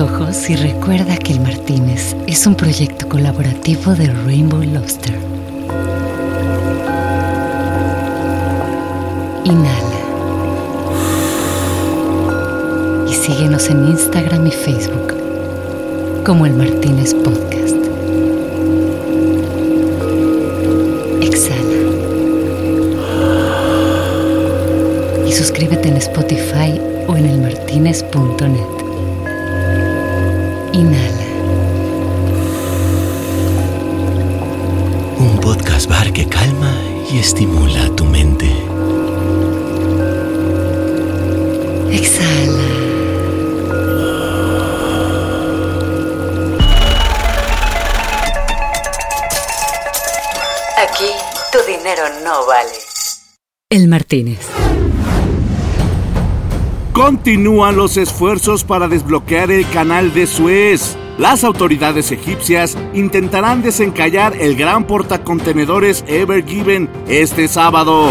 ojos y recuerda que el Martínez es un proyecto colaborativo de Rainbow Lobster. Inhala. Y síguenos en Instagram y Facebook como el Martínez Podcast. Exhala. Y suscríbete en Spotify o en elmartinez.net. Inhala. Un podcast bar que calma y estimula tu mente. Exhala. Aquí tu dinero no vale. El Martínez. Continúan los esfuerzos para desbloquear el canal de Suez. Las autoridades egipcias intentarán desencallar el gran portacontenedores Ever Given este sábado.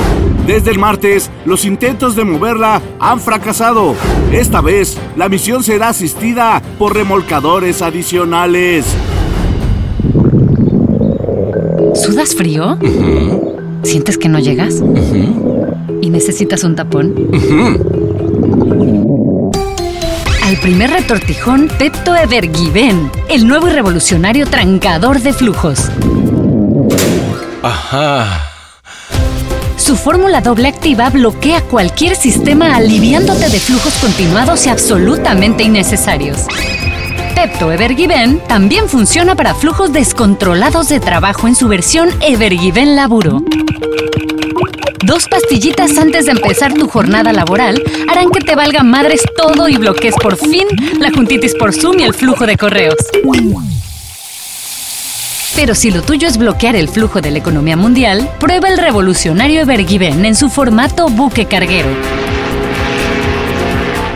Desde el martes, los intentos de moverla han fracasado. Esta vez, la misión será asistida por remolcadores adicionales. ¿Sudas frío? ¿Sientes que no llegas? ¿Y necesitas un tapón? Primer retortijón, Pepto Evergiven, el nuevo y revolucionario trancador de flujos. Ajá. Su fórmula doble activa bloquea cualquier sistema aliviándote de flujos continuados y absolutamente innecesarios. Pepto Evergiven también funciona para flujos descontrolados de trabajo en su versión Evergiven Laburo. Dos pastillitas antes de empezar tu jornada laboral harán que te valga madres todo y bloquees por fin la juntitis por Zoom y el flujo de correos. Pero si lo tuyo es bloquear el flujo de la economía mundial, prueba el revolucionario Evergiven en su formato buque carguero.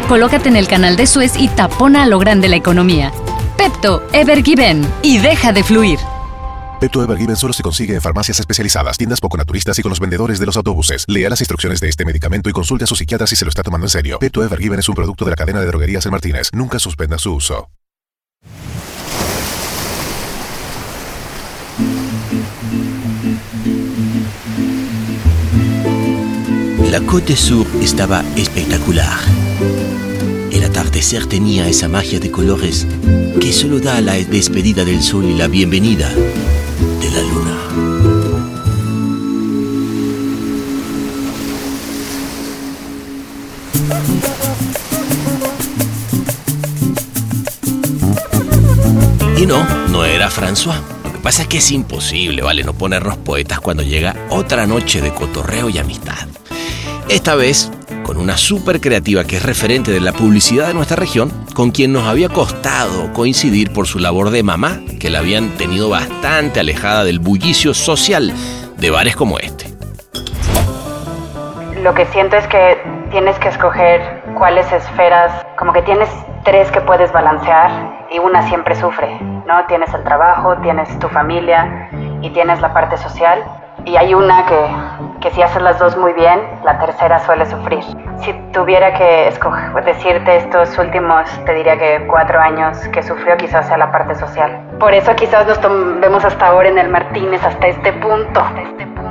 Colócate en el canal de Suez y tapona a lo grande la economía. Pepto, Evergiven y deja de fluir. Pepto Evergiven solo se consigue en farmacias especializadas, tiendas poco naturistas y con los vendedores de los autobuses. Lea las instrucciones de este medicamento y consulte a su psiquiatra si se lo está tomando en serio. Pepto Evergiven es un producto de la cadena de droguerías El Martínez. Nunca suspenda su uso. La Côte Sur estaba espectacular. El atardecer tenía esa magia de colores que solo da la despedida del sol y la bienvenida de la luna. Y no, no era François. Lo que pasa es que es imposible, ¿vale? No ponernos poetas cuando llega otra noche de cotorreo y amistad. Esta vez con una súper creativa que es referente de la publicidad de nuestra región, con quien nos había costado coincidir por su labor de mamá, que la habían tenido bastante alejada del bullicio social de bares como este. Lo que siento es que tienes que escoger cuáles esferas, como que tienes tres que puedes balancear y una siempre sufre, ¿no? Tienes el trabajo, tienes tu familia y tienes la parte social y hay una que, que si haces las dos muy bien, la tercera suele sufrir. Si tuviera que escoger, decirte estos últimos, te diría que cuatro años que sufrió quizás sea la parte social. Por eso quizás nos vemos hasta ahora en el Martínez, hasta este punto. Hasta este punto.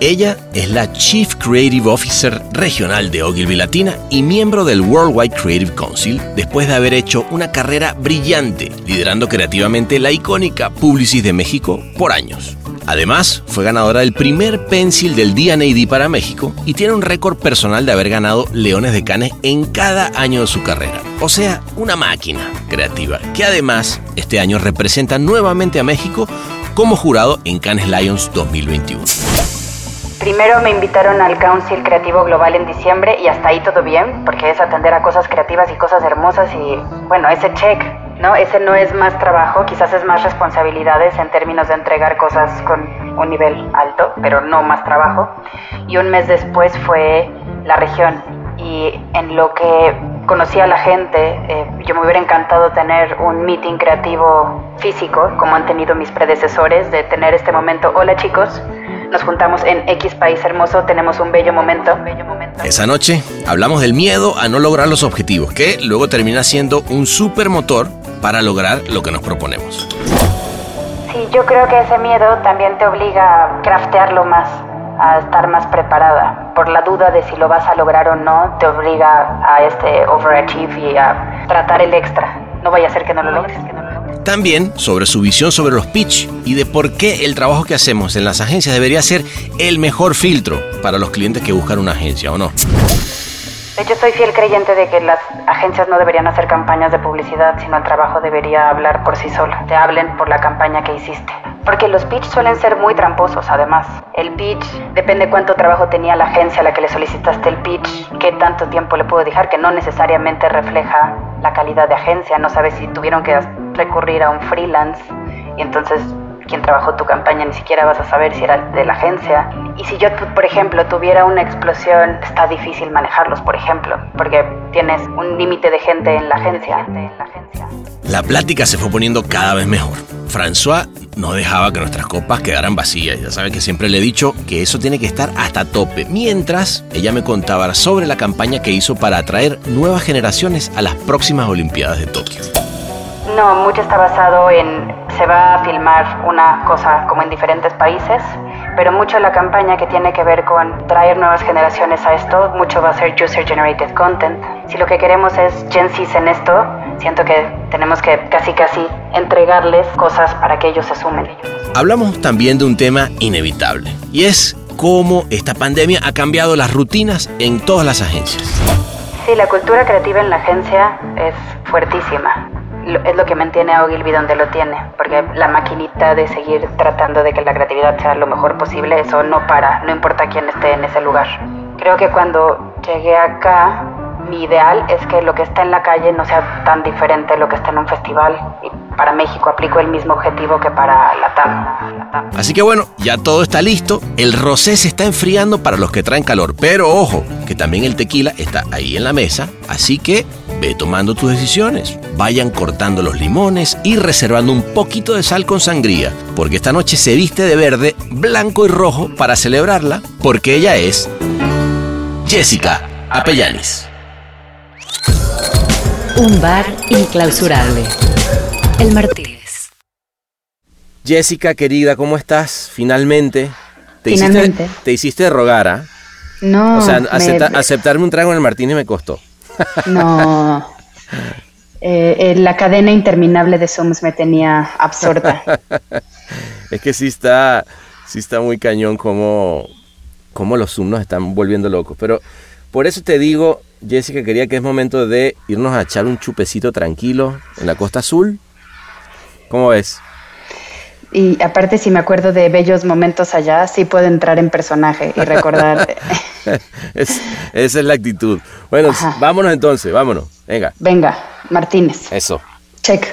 Ella es la Chief Creative Officer regional de Ogilvy Latina y miembro del Worldwide Creative Council después de haber hecho una carrera brillante liderando creativamente la icónica Publicis de México por años. Además, fue ganadora del primer pencil del D&AD para México y tiene un récord personal de haber ganado Leones de Canes en cada año de su carrera. O sea, una máquina creativa que además este año representa nuevamente a México como jurado en Cannes Lions 2021. Primero me invitaron al Council Creativo Global en diciembre y hasta ahí todo bien, porque es atender a cosas creativas y cosas hermosas y bueno, ese check, ¿no? Ese no es más trabajo, quizás es más responsabilidades en términos de entregar cosas con un nivel alto, pero no más trabajo. Y un mes después fue la región y en lo que conocí a la gente, eh, yo me hubiera encantado tener un meeting creativo físico, como han tenido mis predecesores, de tener este momento, hola chicos, nos juntamos en X país hermoso, tenemos un bello momento. Esa noche hablamos del miedo a no lograr los objetivos, que luego termina siendo un supermotor para lograr lo que nos proponemos. Sí, yo creo que ese miedo también te obliga a craftearlo más, a estar más preparada. Por la duda de si lo vas a lograr o no, te obliga a este overachieve y a tratar el extra. No vaya a ser que no lo logres. También sobre su visión sobre los pitch y de por qué el trabajo que hacemos en las agencias debería ser el mejor filtro para los clientes que buscan una agencia o no. Hecho, soy fiel creyente de que las agencias no deberían hacer campañas de publicidad, sino el trabajo debería hablar por sí solo. Te hablen por la campaña que hiciste. Porque los pitch suelen ser muy tramposos, además. El pitch depende cuánto trabajo tenía la agencia a la que le solicitaste el pitch, qué tanto tiempo le puedo dejar, que no necesariamente refleja la calidad de agencia. No sabes si tuvieron que recurrir a un freelance y entonces quien trabajó tu campaña ni siquiera vas a saber si era de la agencia. Y si yo, por ejemplo, tuviera una explosión, está difícil manejarlos, por ejemplo, porque tienes un límite de gente en la agencia. La plática se fue poniendo cada vez mejor. François no dejaba que nuestras copas quedaran vacías. Ya sabe que siempre le he dicho que eso tiene que estar hasta tope. Mientras ella me contaba sobre la campaña que hizo para atraer nuevas generaciones a las próximas Olimpiadas de Tokio. No, mucho está basado en, se va a filmar una cosa como en diferentes países, pero mucho la campaña que tiene que ver con traer nuevas generaciones a esto, mucho va a ser user generated content. Si lo que queremos es Gen Z en esto, siento que tenemos que casi casi entregarles cosas para que ellos se sumen. Hablamos también de un tema inevitable, y es cómo esta pandemia ha cambiado las rutinas en todas las agencias. Sí, la cultura creativa en la agencia es fuertísima es lo que mantiene a Ogilvy donde lo tiene, porque la maquinita de seguir tratando de que la creatividad sea lo mejor posible, eso no para, no importa quién esté en ese lugar. Creo que cuando llegué acá, mi ideal es que lo que está en la calle no sea tan diferente de lo que está en un festival. Y para México aplico el mismo objetivo que para la TAM. Así que bueno, ya todo está listo. El rosé se está enfriando para los que traen calor. Pero ojo, que también el tequila está ahí en la mesa. Así que ve tomando tus decisiones. Vayan cortando los limones y reservando un poquito de sal con sangría. Porque esta noche se viste de verde, blanco y rojo para celebrarla. Porque ella es Jessica Apellanis. Un bar inclausurable. El Martínez. Jessica, querida, ¿cómo estás? Finalmente. Te Finalmente. Hiciste, te hiciste rogar, ¿ah? No. O sea, aceptarme un trago en el Martínez me costó. No. Eh, eh, la cadena interminable de Zooms me tenía absorta. es que sí está, sí está muy cañón como, como los Zooms nos están volviendo locos. Pero por eso te digo, Jessica, quería que es momento de irnos a echar un chupecito tranquilo en la Costa Azul. ¿Cómo ves? Y aparte, si me acuerdo de bellos momentos allá, sí puedo entrar en personaje y recordar. esa es la actitud. Bueno, vámonos entonces, vámonos. Venga. Venga, Martínez. Eso. Check.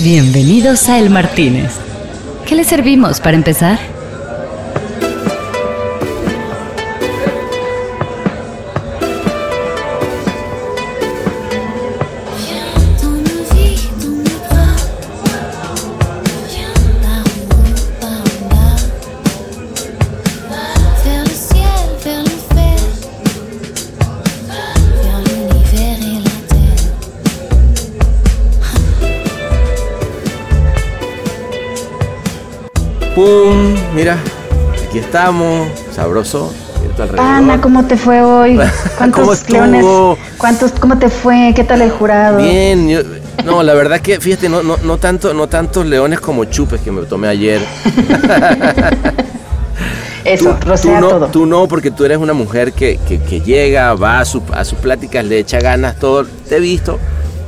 Bienvenidos a El Martínez. ¿Qué le servimos para empezar? ¡Pum! Mira, aquí estamos, sabroso. Ana, ¿cómo te fue hoy? ¿Cuántos ¿Cómo leones? ¿Cuántos, ¿Cómo te fue? ¿Qué tal el jurado? Bien, no, la verdad que, fíjate, no, no, no, tanto, no tantos leones como chupes que me tomé ayer. Eso, tú, rocea no, todo. Tú no, porque tú eres una mujer que, que, llega, va a, su, a sus pláticas, le echa ganas, todo. Te he visto.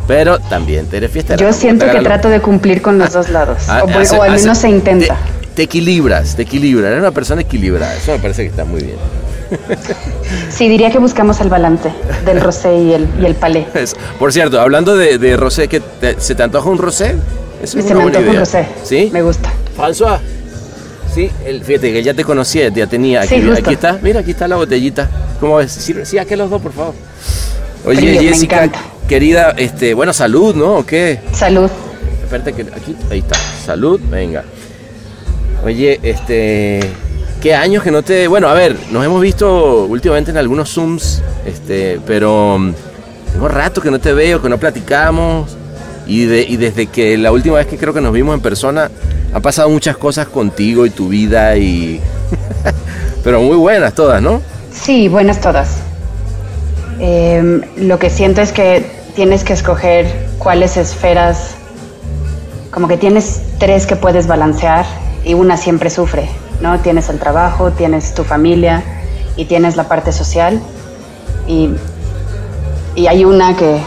Pero también te eres fiesta. Yo siento que trato de cumplir con los dos lados. Ah, o, al menos se intenta te equilibras, te equilibras. Eres una persona equilibrada. Eso me parece que está muy bien. Sí, diría que buscamos el balance del rosé y el, y el palé. Por cierto, hablando de, de rosé, ¿qué ¿se te antoja un rosé? Es se me antoja un rosé. ¿Sí? Me gusta. François, Sí, el, fíjate que ya te conocía, ya tenía. Aquí, Sí, justo. aquí está, mira, aquí está la botellita. ¿Cómo ves? Sí, sí, aquí los dos, por favor. Oye, Frío, Jessica, querida, este, bueno, salud, ¿no? ¿O qué? Salud. Espérate que aquí, ahí está. Salud, venga. Oye, este, ¿qué años que no te, bueno, a ver, nos hemos visto últimamente en algunos zooms, este, pero mm, tengo rato que no te veo, que no platicamos y, de- y desde que la última vez que creo que nos vimos en persona han pasado muchas cosas contigo y tu vida y, pero muy buenas todas, ¿no? Sí, buenas todas. Em, lo que siento es que tienes que escoger cuáles esferas, como que tienes tres que puedes balancear y una siempre sufre, ¿no? Tienes el trabajo, tienes tu familia y tienes la parte social y, y hay una que,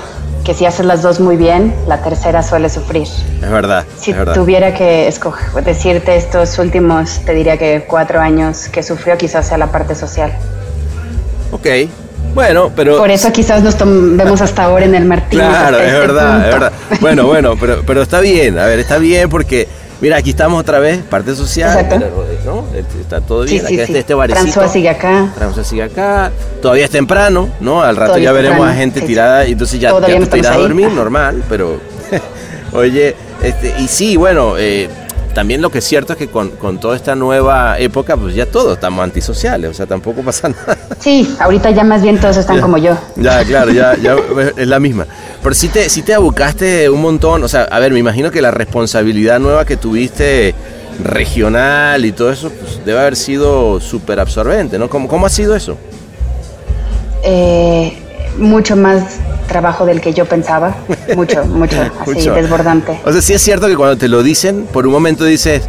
que si haces las dos muy bien, la tercera suele sufrir. Es verdad, Si es verdad. tuviera que escoger, decirte estos últimos, te diría que cuatro años que sufrió quizás sea la parte social. Ok, bueno, pero... Por eso quizás nos vemos hasta ahora en el Martín. Claro, es este verdad, es punto. verdad. Bueno, bueno, pero, pero está bien, a ver, está bien porque, mira, aquí estamos otra vez, parte social. ¿no? Está todo bien, sí, acá sí. está este barecito. François sigue acá. François sigue acá, todavía es temprano, ¿no? Al rato Todavía ya veremos temprano, a gente tirada y entonces ya, ya tú te irás a dormir, normal, pero, oye, este, y sí, bueno, eh, también lo que es cierto es que con, con toda esta nueva época, pues ya todos estamos antisociales, o sea, tampoco pasa nada. Sí, ahorita ya más bien todos están Ya. como yo. Ya, claro, ya, ya es la misma. Pero sí te, sí te abocaste un montón, o sea, a ver, me imagino que la responsabilidad nueva que tuviste regional y todo eso, pues debe haber sido súper absorbente, ¿no? ¿Cómo, ¿Cómo ha sido eso? Eh, mucho más trabajo del que yo pensaba. Mucho, mucho, así, Mucho. desbordante. O sea, sí es cierto que cuando te lo dicen, por un momento dices,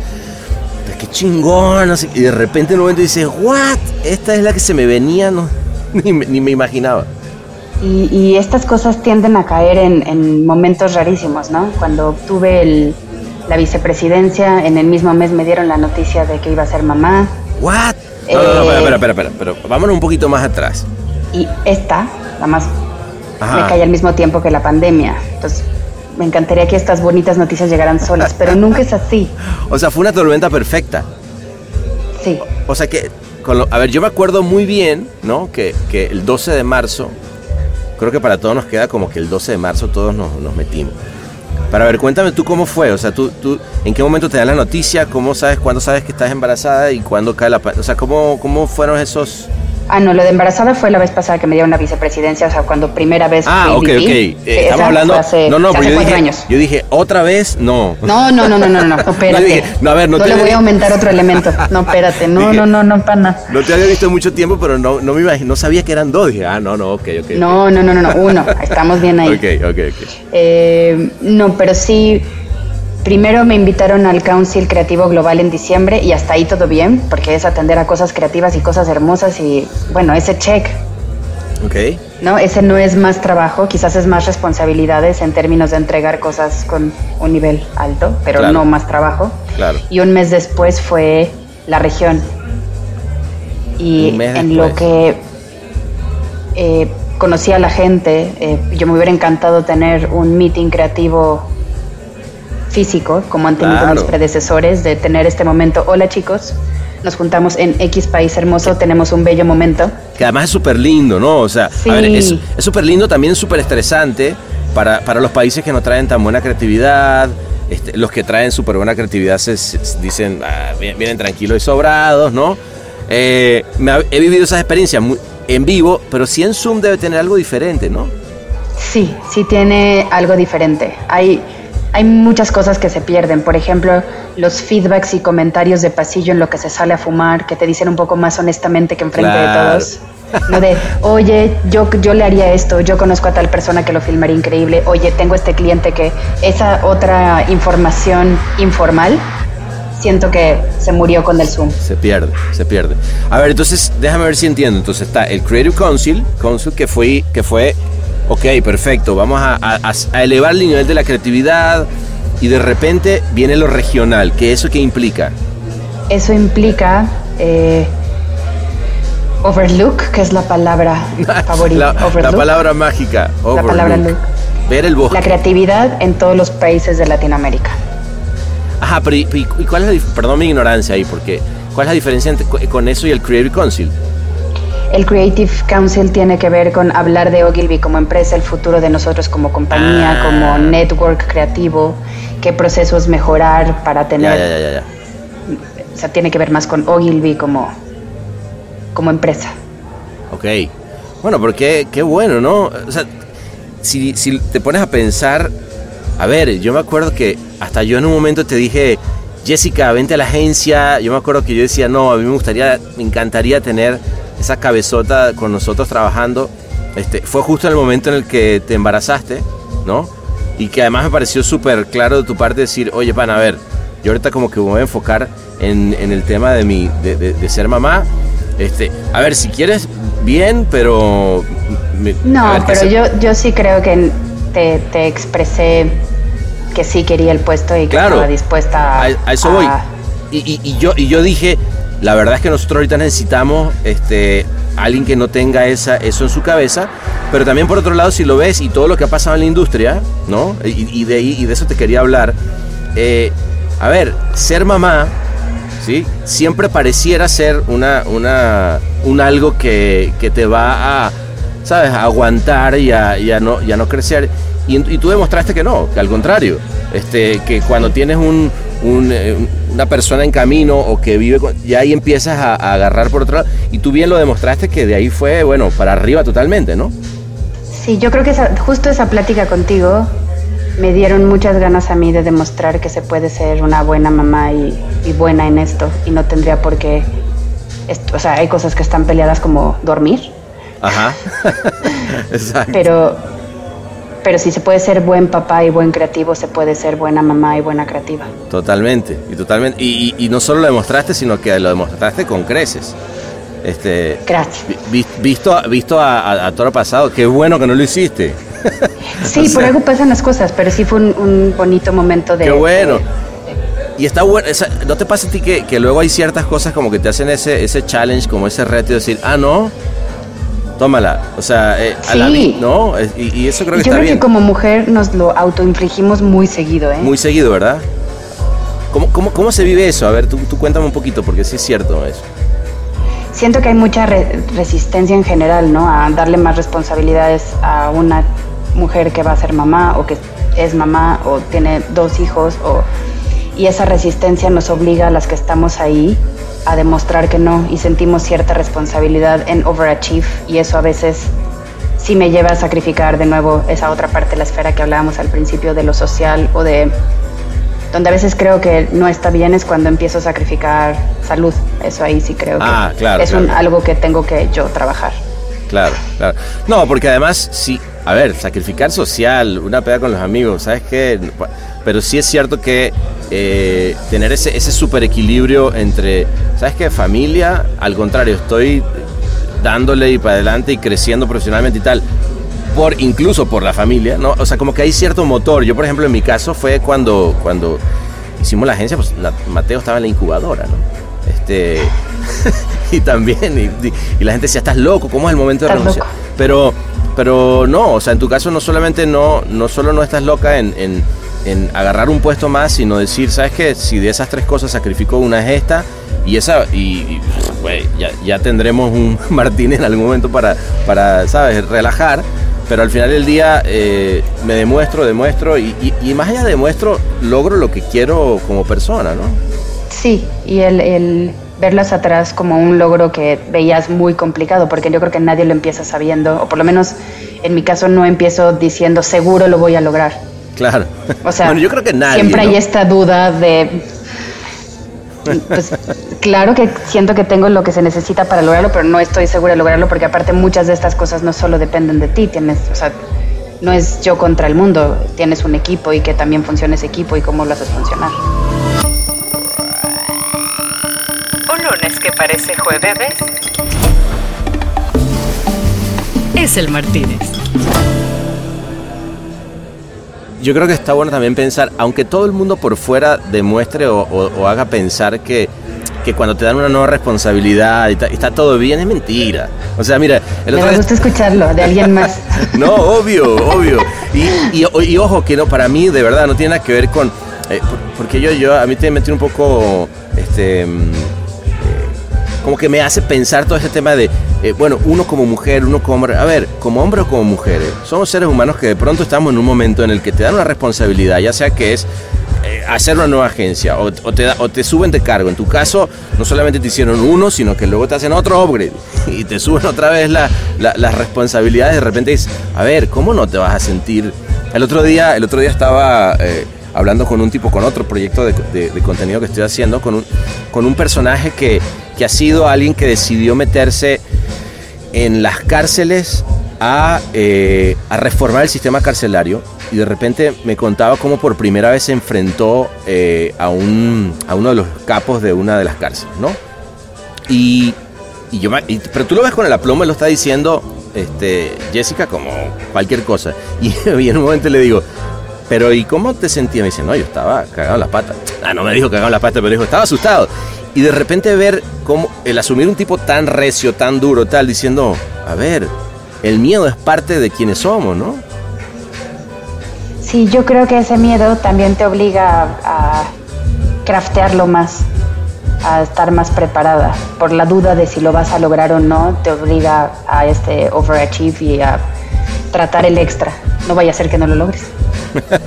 "Pues qué chingón, y de repente en un momento dices, what, esta es la que se me venía, no, ni, me- ni me imaginaba. Y, y estas cosas tienden a caer en, en momentos rarísimos, ¿no? Cuando obtuve el- la vicepresidencia, en el mismo mes me dieron la noticia de que iba a ser mamá. What? No, no, no, Eh. espera, espera, espera, pero vámonos un poquito más atrás. Y esta, la más, Ajá. me cae al mismo tiempo que la pandemia. Entonces, me encantaría que estas bonitas noticias llegaran solas, pero nunca es así. O sea, fue una tormenta perfecta. Sí. O sea que, con lo- a ver, yo me acuerdo muy bien, ¿no? Que, que el 12 de marzo, creo que para todos nos queda como que el 12 de marzo todos nos, nos metimos. Para ver, cuéntame tú cómo fue, o sea, tú, tú, ¿en qué momento te dan la noticia? ¿Cómo sabes, cuándo sabes que estás embarazada y cuándo cae la... O sea, ¿cómo, cómo fueron esos... Ah, no, lo de embarazada fue la vez pasada que me dieron la vicepresidencia, o sea, cuando primera vez Ah, fui ok, ok. Eh, estamos hablando... hace- no, no, pero yo dije, años. yo dije, ¿otra vez? No. No, no, no, no, no, no, no, espérate. Yo dije, no, a ver, no no te le voy a aumentar otro elemento. No, espérate. No, Dije- no, no, no, pana. No te había visto mucho tiempo, pero no, no me imagino, no sabía que eran dos. Dije, ah, no, no, ok, ok. No, no, no, no, no, uno. Estamos bien ahí. Ok, ok, ok. Eh, no, pero sí. Primero me invitaron al Council Creativo Global en diciembre y hasta ahí todo bien, porque es atender a cosas creativas y cosas hermosas y bueno, ese check, Ok. ¿no? Ese no es más trabajo, quizás es más responsabilidades en términos de entregar cosas con un nivel alto, pero Claro. no más trabajo. Claro. Y un mes después fue la región. Y en lo que eh, conocí a la gente, eh, yo me hubiera encantado tener un meeting creativo físico, como han tenido Claro. mis predecesores, de tener este momento. Hola chicos, nos juntamos en X país hermoso, tenemos un bello momento. Que además es súper lindo, ¿no? O sea, Sí. a ver, es súper lindo, también súper estresante para, para los países que no traen tan buena creatividad. Este, los que traen súper buena creatividad se, se- dicen, ah, vi- vienen tranquilos y sobrados, ¿no? Eh, me ha- he vivido esas experiencias muy- en vivo, pero sí en Zoom debe tener algo diferente, ¿no? Sí, sí tiene algo diferente. Hay, hay muchas cosas que se pierden. Por ejemplo, los feedbacks y comentarios de pasillo en lo que se sale a fumar, que te dicen un poco más honestamente que enfrente Claro. de todos. No de, oye, yo, yo le haría esto, yo conozco a tal persona que lo filmaría increíble, oye, tengo este cliente que esa otra información informal, siento que se murió con el Zoom. Se pierde, se pierde. A ver, entonces, déjame ver si entiendo. Entonces está el Creative Council, Council que fue, que fue ok, perfecto, vamos a, a- a elevar el nivel de la creatividad y de repente viene lo regional, que eso qué implica. Eso implica eh, overlook, que es la palabra favorita. La, la overlook. palabra mágica, La palabra overlook. look. Ver el bosque. La creatividad en todos los países de Latinoamérica. Ajá, pero ¿y, y cuál es la Perdón mi ignorancia ahí, porque ¿cuál es la diferencia entre, con eso y el Creative Council? El Creative Council tiene que ver con hablar de Ogilvy como empresa, el futuro de nosotros como compañía, Ah. como network creativo, qué procesos mejorar para tener... Ya, ya, ya, ya. O sea, tiene que ver más con Ogilvy como, como empresa. Ok. Bueno, porque qué bueno, ¿no? O sea, si, si te pones a pensar, a ver, yo me acuerdo que hasta yo en un momento te dije, Jessica, vente a la agencia. Yo me acuerdo que yo decía, no, a mí me gustaría, me encantaría tener esa cabezota con nosotros trabajando. Este, fue justo en el momento en el que te embarazaste, ¿no? Y que además me pareció súper claro de tu parte decir, oye, pan, a ver, yo ahorita como que me voy a enfocar en, en el tema de, mi, de, de- de ser mamá. Este, a ver, si quieres, bien, pero... me- a No, ver, ¿qué pero se- yo, yo sí creo que te, te expresé que sí quería el puesto y que Claro, estaba dispuesta a, a, a eso voy. Y, y- y yo, y yo dije, la verdad es que nosotros ahorita necesitamos este, alguien que no tenga esa, eso en su cabeza, pero también por otro lado, si lo ves y todo lo que ha pasado en la industria, ¿no? Y, de, ahí- y de eso te quería hablar. eh, a ver, ser mamá, ¿sí? Siempre pareciera ser una, una, un algo que, que te va a, ¿sabes? Aguantar y a, no, no crecer. Y, y tú demostraste que no, que al contrario, este, que cuando tienes un, un, eh, una persona en camino o que vive, con- ya ahí empiezas a, a agarrar por otro lado. Y tú bien lo demostraste que de ahí fue, bueno, para arriba totalmente, ¿no? Sí, yo creo que esa- justo esa plática contigo me dieron muchas ganas a mí de demostrar que se puede ser una buena mamá y, y buena en esto y no tendría por qué, o sea, hay cosas que están peleadas como dormir, Ajá. Exacto. pero, pero si se puede ser buen papá y buen creativo, se puede ser buena mamá y buena creativa. Totalmente, y totalmente. Y, y- y no solo lo demostraste, sino que lo demostraste con creces. Este, Gracias. vi- vi- visto visto a, a, a toro pasado, qué bueno que no lo hiciste. Sí, O por algo pasan las cosas, pero sí fue un, un bonito momento de... Qué bueno. de- Y está bueno, esa- ¿no te pasa a ti que, que luego hay ciertas cosas como que te hacen ese, ese challenge, como ese reto de decir, ah, no, tómala? O sea, eh, a la ¿no? Y, y eso creo que yo está creo bien. que como mujer nos lo autoinfligimos muy seguido, ¿eh? Muy seguido, ¿verdad? ¿Cómo, cómo, cómo se vive eso? A ver, tú, tú cuéntame un poquito, porque sí es cierto eso. Siento que hay mucha re- resistencia en general, ¿no? A darle más responsabilidades a una mujer que va a ser mamá o que es mamá o tiene dos hijos o y esa resistencia nos obliga a las que estamos ahí a demostrar que no y sentimos cierta responsabilidad en overachieve y eso a veces sí me lleva a sacrificar de nuevo esa otra parte de la esfera que hablábamos al principio de lo social o de donde a veces creo que no está bien es cuando empiezo a sacrificar salud. Eso ahí sí creo que Ah, claro, es un, claro. algo que tengo que yo trabajar. Claro, claro. No, porque además, sí, a ver, sacrificar social, una peda con los amigos, ¿sabes qué? Pero sí es cierto que eh, tener ese, ese super equilibrio entre, ¿sabes qué? Familia, al contrario, estoy dándole y para adelante y creciendo profesionalmente y tal. Por, incluso por la familia, ¿no? O sea, como que hay cierto motor. Yo, por ejemplo, en mi caso fue cuando, cuando hicimos la agencia, pues la- Mateo estaba en la incubadora, ¿no? Este, y también, y, la gente decía, estás loco, ¿cómo es el momento de renunciar? loco. Pero, pero no, o sea, en tu caso no solamente no, no solo no estás loca en, en- en agarrar un puesto más, sino decir, ¿sabes qué? Si de esas tres cosas sacrifico una es esta, y esa, y, y, ya, ya tendremos un Martín en algún momento para, para ¿sabes? Relajar. Pero al final del día eh, me demuestro, demuestro, y, y- y más allá de demuestro, logro lo que quiero como persona, ¿no? Sí, y el, el verlas atrás como un logro que veías muy complicado, porque yo creo que nadie lo empieza sabiendo, o por lo menos en mi caso no empiezo diciendo seguro lo voy a lograr. Claro. O sea, bueno, yo creo que nadie. siempre ¿no? hay esta duda de... Pues claro que siento que tengo lo que se necesita para lograrlo, pero no estoy segura de lograrlo porque aparte muchas de estas cosas no solo dependen de ti, tienes, o sea, no es yo contra el mundo, tienes un equipo y que también funcione ese equipo y cómo lo haces funcionar. Un lunes que parece jueves. Es el Martínez. Yo creo que está bueno también pensar, aunque todo el mundo por fuera demuestre o, o- o haga pensar que, que cuando te dan una nueva responsabilidad y ta- está todo bien, es mentira. O sea, mira, el Me otro gusta escucharlo de alguien más. No, obvio, obvio. Y, y- y ojo, que no, para mí de verdad no tiene nada que ver con, eh, porque yo, yo, a mí te metí un poco, este, mm, como que me hace pensar todo ese tema de, eh, bueno, uno como mujer, uno como hombre, a ver, como hombre o como mujer, somos seres humanos que de pronto estamos en un momento en el que te dan una responsabilidad, ya sea que es hacer una nueva agencia o, te, suben de cargo. En tu caso, no solamente te hicieron uno, sino que luego te hacen otro upgrade y te suben otra vez las responsabilidades. De repente dices, a ver, ¿cómo no te vas a sentir? El otro día, el otro día estaba hablando con un tipo, con otro proyecto de, contenido que estoy haciendo, con un, con un personaje que, ha sido alguien que decidió meterse en las cárceles a, eh, a, reformar el sistema carcelario y de repente me contaba cómo por primera vez se enfrentó eh, a, un, a uno de los capos de una de las cárceles, ¿no? Y, yo, pero tú lo ves con el aplomo, lo está diciendo este, Jessica como cualquier cosa. Y, y en un momento le digo, pero ¿y cómo te sentías? Me dice, no, yo estaba cagado en las patas. Ah, no me dijo cagado en las patas, pero dijo, estaba asustado. Y de repente ver cómo el asumir un tipo tan recio, tan duro, tal, diciendo, a ver, el miedo es parte de quienes somos, ¿no? Sí, yo creo que ese miedo también te obliga a, craftearlo más, a estar más preparada. Por la duda de si lo vas a lograr o no, te obliga a este overachieve y a tratar el extra. No vaya a ser que no lo logres.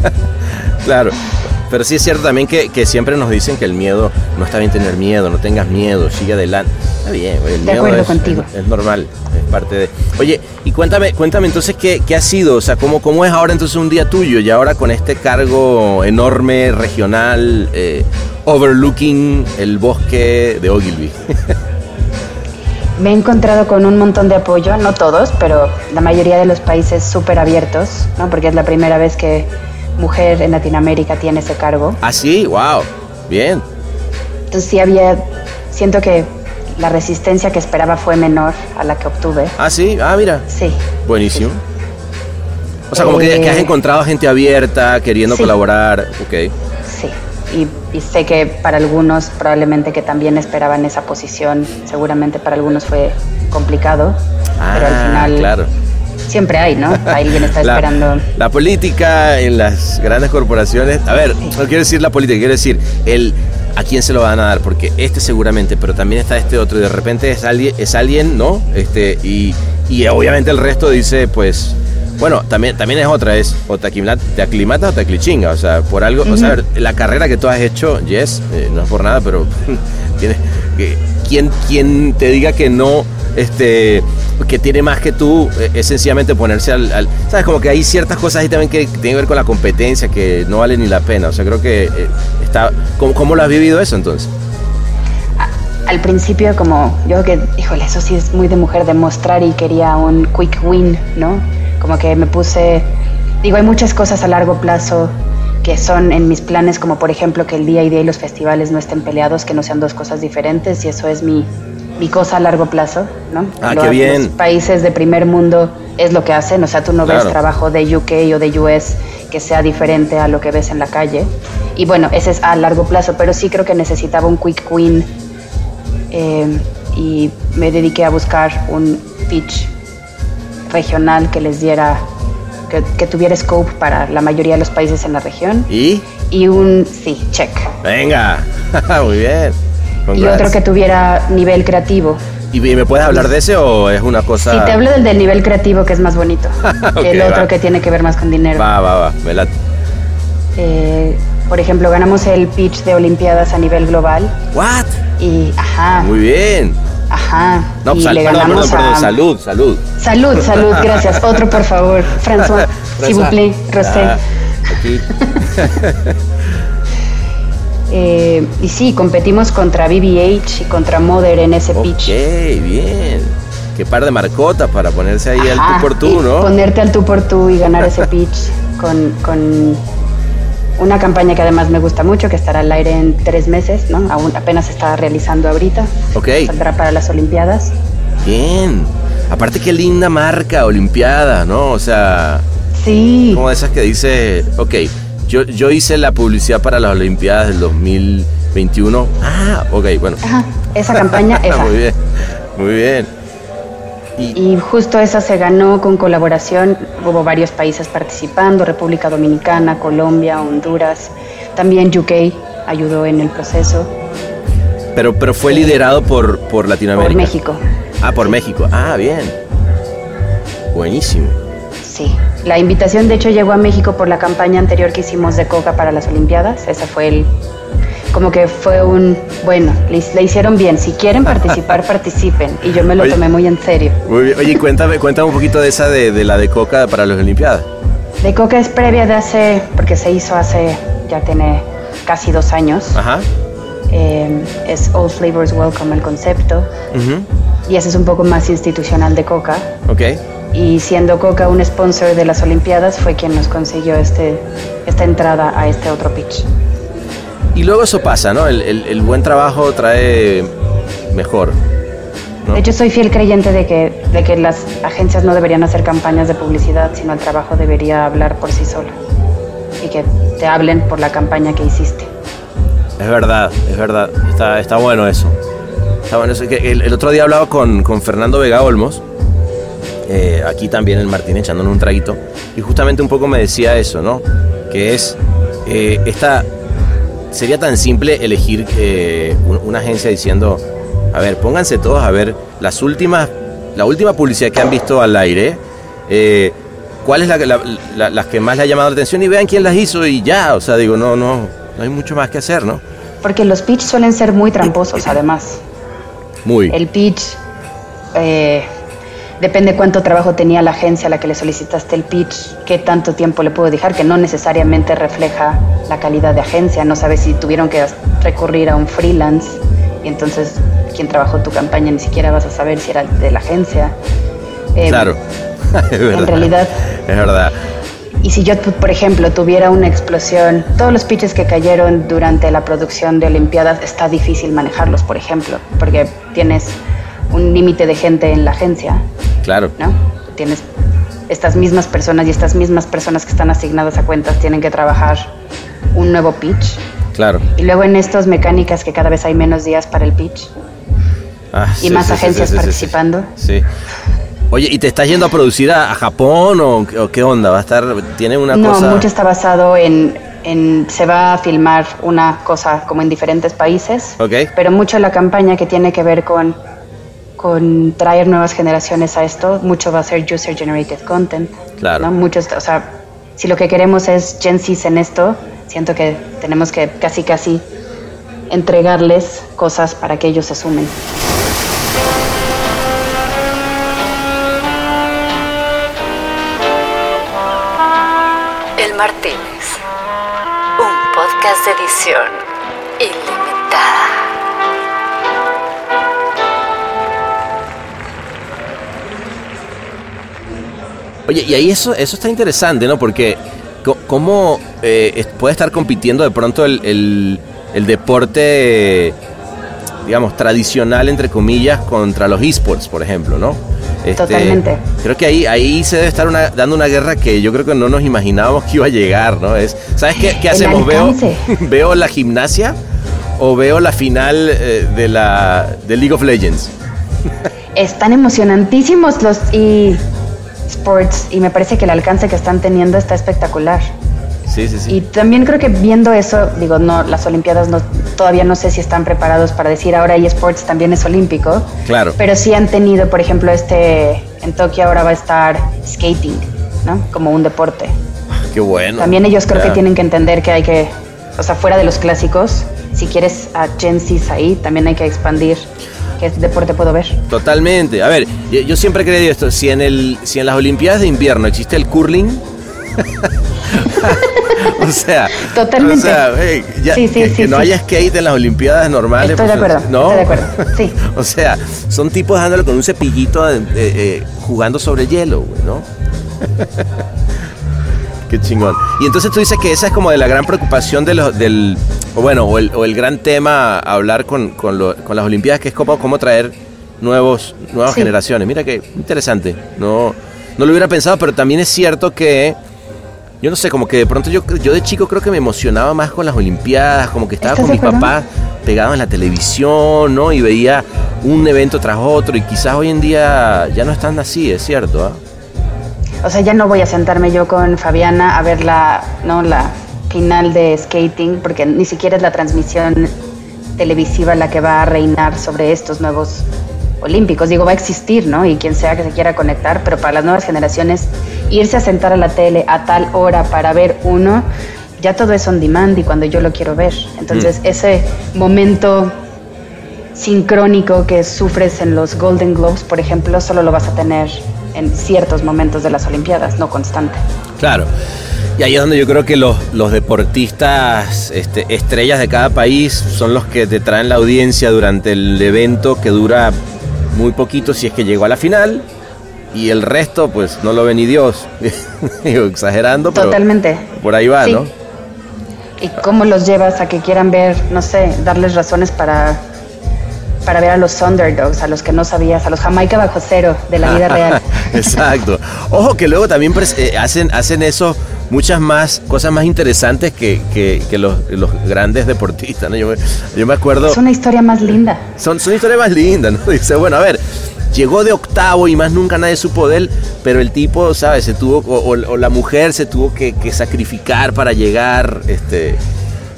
claro. Pero sí es cierto también que, siempre nos dicen que el miedo, no está bien tener miedo, no tengas miedo, sigue adelante. Está bien, el de acuerdo contigo. Es, normal, es parte de... Oye, y cuéntame, cuéntame entonces qué, qué ha sido, o sea, cómo, cómo es ahora entonces un día tuyo y ahora con este cargo enorme, regional, eh, overlooking el bosque de Ogilvy. me he encontrado con un montón de apoyo, no todos, pero la mayoría de los países súper abiertos, ¿no? porque es la primera vez que mujer en Latinoamérica tiene ese cargo. Ah, sí, wow, bien. Entonces sí había, siento que la resistencia que esperaba fue menor a la que obtuve. Ah, sí, ah, mira. Sí. Buenísimo. O sea, como que, has eh, encontrado gente abierta, queriendo colaborar, ok. Sí, y, sé que para algunos probablemente que también esperaban esa posición, seguramente para algunos fue complicado, pero al ah, final claro. Siempre hay, ¿no? Alguien está esperando. La política en las grandes corporaciones, a ver, no quiero decir la política, quiero decir el a quién se lo van a dar, porque este seguramente, pero también está este otro y de repente es alguien, es alguien, ¿no? Este y, y obviamente el resto dice, pues bueno, también, también es otra, es o te aclimatas, o te aclichinga, o sea, por algo, o sea, la carrera que tú has hecho, Yes, eh, no es por nada, pero tienes quien te diga que no, este, que tiene más que tú, eh, es sencillamente ponerse al, sabes, como que hay ciertas cosas ahí también que tienen que ver con la competencia que no vale ni la pena, o sea, creo que eh, está, ¿cómo, ¿cómo lo has vivido eso entonces? al principio como yo que, híjole, eso sí es muy de mujer demostrar y quería un quick win, ¿no? Como que me puse, digo, hay muchas cosas a largo plazo que son en mis planes, como por ejemplo que el día y día y los festivales no estén peleados, que no sean dos cosas diferentes, y eso es mi, mi cosa a largo plazo, ¿no? Ah, qué bien. Los países de primer mundo es lo que hacen, o sea, tú no ves trabajo de UK o de US que sea diferente a lo que ves en la calle. Y bueno, ese es a largo plazo, pero sí creo que necesitaba un quick win eh, y me dediqué a buscar un pitch regional que les diera, que, tuviera scope para la mayoría de los países en la región. ¿Y? Y un, sí, check. Venga, muy bien. Y otro que tuviera nivel creativo. ¿Y me puedes hablar de ese o es una cosa...? Sí, te hablo del, del nivel creativo que es más bonito. que el otro que tiene que ver más con dinero. Va, va, va, eh, por ejemplo, ganamos el pitch de Olimpiadas a nivel global. ¿What? Y, ajá. Muy bien. Ajá. No, pues, le perdón, perdón, perdón, salud, salud. Salud, salud, gracias. Otro, por favor. François, s'il vous plaît, Rosé. Ah, aquí. eh, y sí, competimos contra BBH y contra Mother en ese pitch. Ok, bien. Qué par de marcotas para ponerse ahí al tú por tú, ¿no? Ponerte al tú por tú y ganar ese pitch con, con una campaña que además me gusta mucho, que estará al aire en tres meses, ¿no? Aún apenas se está realizando ahorita. Ok. Saldrá para las Olimpiadas. Bien. Aparte qué linda marca, Olimpiada, ¿no? O sea... Sí. Como esas que dice, ok, yo, yo hice la publicidad para las Olimpiadas del 2021. Ah, ok, bueno. Ajá, esa campaña, esa. muy bien, muy bien. Y, justo esa se ganó con colaboración, hubo varios países participando, República Dominicana, Colombia, Honduras, También UK ayudó en el proceso. Pero, pero fue liderado por, por Latinoamérica. Por México. Ah, por México. Ah, bien. Buenísimo. Sí. La invitación de hecho llegó a México por la campaña anterior que hicimos de Coca para las Olimpiadas. Esa fue el como que fue un, bueno, le, hicieron bien, si quieren participar, participen. Y yo me lo tomé muy en serio. Muy bien. Oye, cuéntame, cuéntame un poquito de esa de, de la de Coca para las Olimpiadas. De Coca es previa de hace, porque se hizo hace, ya tiene casi dos años. Ajá. Eh, es All Flavors Welcome el concepto. Y ese es un poco más institucional de Coca. Ok. Y siendo Coca un sponsor de las Olimpiadas, fue quien nos consiguió este, esta entrada a este otro pitch. Y luego eso pasa, ¿no? El, el, buen trabajo trae mejor. De hecho, soy fiel creyente de que, de que las agencias no deberían hacer campañas de publicidad, sino el trabajo debería hablar por sí solo. Y que te hablen por la campaña que hiciste. Es verdad, es verdad. Está, está bueno eso. Está bueno eso. El, el otro día hablaba con, con Fernando Vega Olmos, eh, aquí también en Martín echándonos un traguito, y justamente un poco me decía eso, ¿no? Que es eh, esta sería tan simple elegir eh, una agencia diciendo, a ver, pónganse todos a ver las últimas, la última publicidad que han visto al aire, cuál es la, las que más le ha llamado la atención y vean quién las hizo y ya, o sea, digo, no, no, no hay mucho más que hacer, ¿no? Porque los pitch suelen ser muy tramposos, además. Muy. El pitch eh, Depende cuánto trabajo tenía la agencia a la que le solicitaste el pitch, qué tanto tiempo le puedo dejar, que no necesariamente refleja la calidad de agencia. No sabes si tuvieron que recurrir a un freelance y entonces quien trabajó tu campaña ni siquiera vas a saber si era de la agencia. Eh, claro, es verdad. En realidad. Es verdad. Y si yo, por ejemplo, tuviera una explosión, todos los pitches que cayeron durante la producción de Olimpiadas, está difícil manejarlos, por ejemplo, porque tienes un límite de gente en la agencia. Claro. ¿No? Tienes estas mismas personas y estas mismas personas que están asignadas a cuentas tienen que trabajar un nuevo pitch. Claro. Y luego en estas mecánicas que cada vez hay menos días para el pitch. Ah, y más agencias participando. Sí. Oye, ¿y te estás yendo a producir a, Japón o, qué onda? ¿Va a estar, tiene una no, cosa...? No, mucho está basado en, en, se va a filmar una cosa como en diferentes países. Ok. Pero mucho la campaña que tiene que ver con con traer nuevas generaciones a esto, mucho va a ser user generated content. Claro. Muchos, o sea, si lo que queremos es Gen Z en esto, siento que tenemos que casi casi entregarles cosas para que ellos se sumen. El Martínez, un podcast de edición ilimitada. Oye, y ahí eso, eso está interesante, ¿no? Porque cómo eh, puede estar compitiendo de pronto el, deporte, digamos, tradicional, entre comillas, contra los esports, por ejemplo, ¿no? Este, Totalmente. Creo que ahí, ahí se debe estar dando una guerra que yo creo que no nos imaginábamos que iba a llegar, ¿no? Es, ¿Sabes qué, qué hacemos? Veo, veo la gimnasia o veo la final eh, de la de League of Legends. Están emocionantísimos los y Sports y me parece que el alcance que están teniendo está espectacular. Sí, sí, sí. Y también creo que viendo eso, digo, no, las Olimpiadas no, todavía no sé si están preparados para decir ahora eSports también es olímpico. Claro. Pero sí han tenido, por ejemplo, este, en Tokio ahora va a estar skating, ¿no? Como un deporte. Qué bueno. También ellos creo que tienen que entender que hay que, o sea, fuera de los clásicos, si quieres a Gen ahí, también hay que expandir qué deporte puedo ver. Totalmente. A ver, yo, siempre he creído esto, si en, el, si en las Olimpiadas de invierno existe el curling... o sea, totalmente. O sea, que, no haya skate en las Olimpiadas normales. Estoy de pues, acuerdo. ¿no? Estoy de acuerdo. Sí. o sea, son tipos dándole con un cepillito eh, eh, jugando sobre hielo, ¿no? Qué chingón. Y entonces tú dices que esa es como de la gran preocupación de los, del, o bueno, o el, gran tema a hablar con, con, las Olimpiadas, que es cómo, cómo traer nuevos, nuevas generaciones. Mira qué interesante. No, no lo hubiera pensado, pero también es cierto que, yo no sé, como que de pronto yo, yo de chico creo que me emocionaba más con las Olimpiadas, como que estaba con mis papás pegados en la televisión, ¿no? Y veía un evento tras otro, y quizás hoy en día ya no están así, es cierto, ¿ah? O sea, ya no voy a sentarme yo con Fabiana a ver la, ¿no? la, final de skating, porque ni siquiera es la transmisión televisiva la que va a reinar sobre estos nuevos olímpicos. Digo, va a existir, ¿no? Y quien sea que se quiera conectar, pero para las nuevas generaciones, irse a sentar a la tele a tal hora para ver uno, ya todo es on demand y cuando yo lo quiero ver. Entonces, mm. ese momento sincrónico que sufres en los Golden Globes, por ejemplo, solo lo vas a tener en ciertos momentos de las Olimpiadas, no constante. Claro. Y ahí es donde yo creo que los, los deportistas este, estrellas de cada país son los que te traen la audiencia durante el evento que dura muy poquito si es que llegó a la final. Y el resto, pues no lo ve ni Dios. exagerando, pero. Totalmente. Por ahí va, ¿no? ¿Y cómo los llevas a que quieran ver, no sé, darles razones para para ver a los underdogs, a los que no sabías, a los Jamaica bajo cero de la vida real. Exacto. Ojo que luego también eh, hacen, hacen eso muchas más cosas más interesantes que, que, los, grandes deportistas. ¿no? Yo, me, acuerdo... Es una historia más linda. Son, son historias más lindas, ¿no? Dice, bueno, a ver, llegó de octavo y más nunca nadie supo de él, pero el tipo, ¿sabes? Se tuvo, o, la mujer se tuvo que, sacrificar para llegar. Este,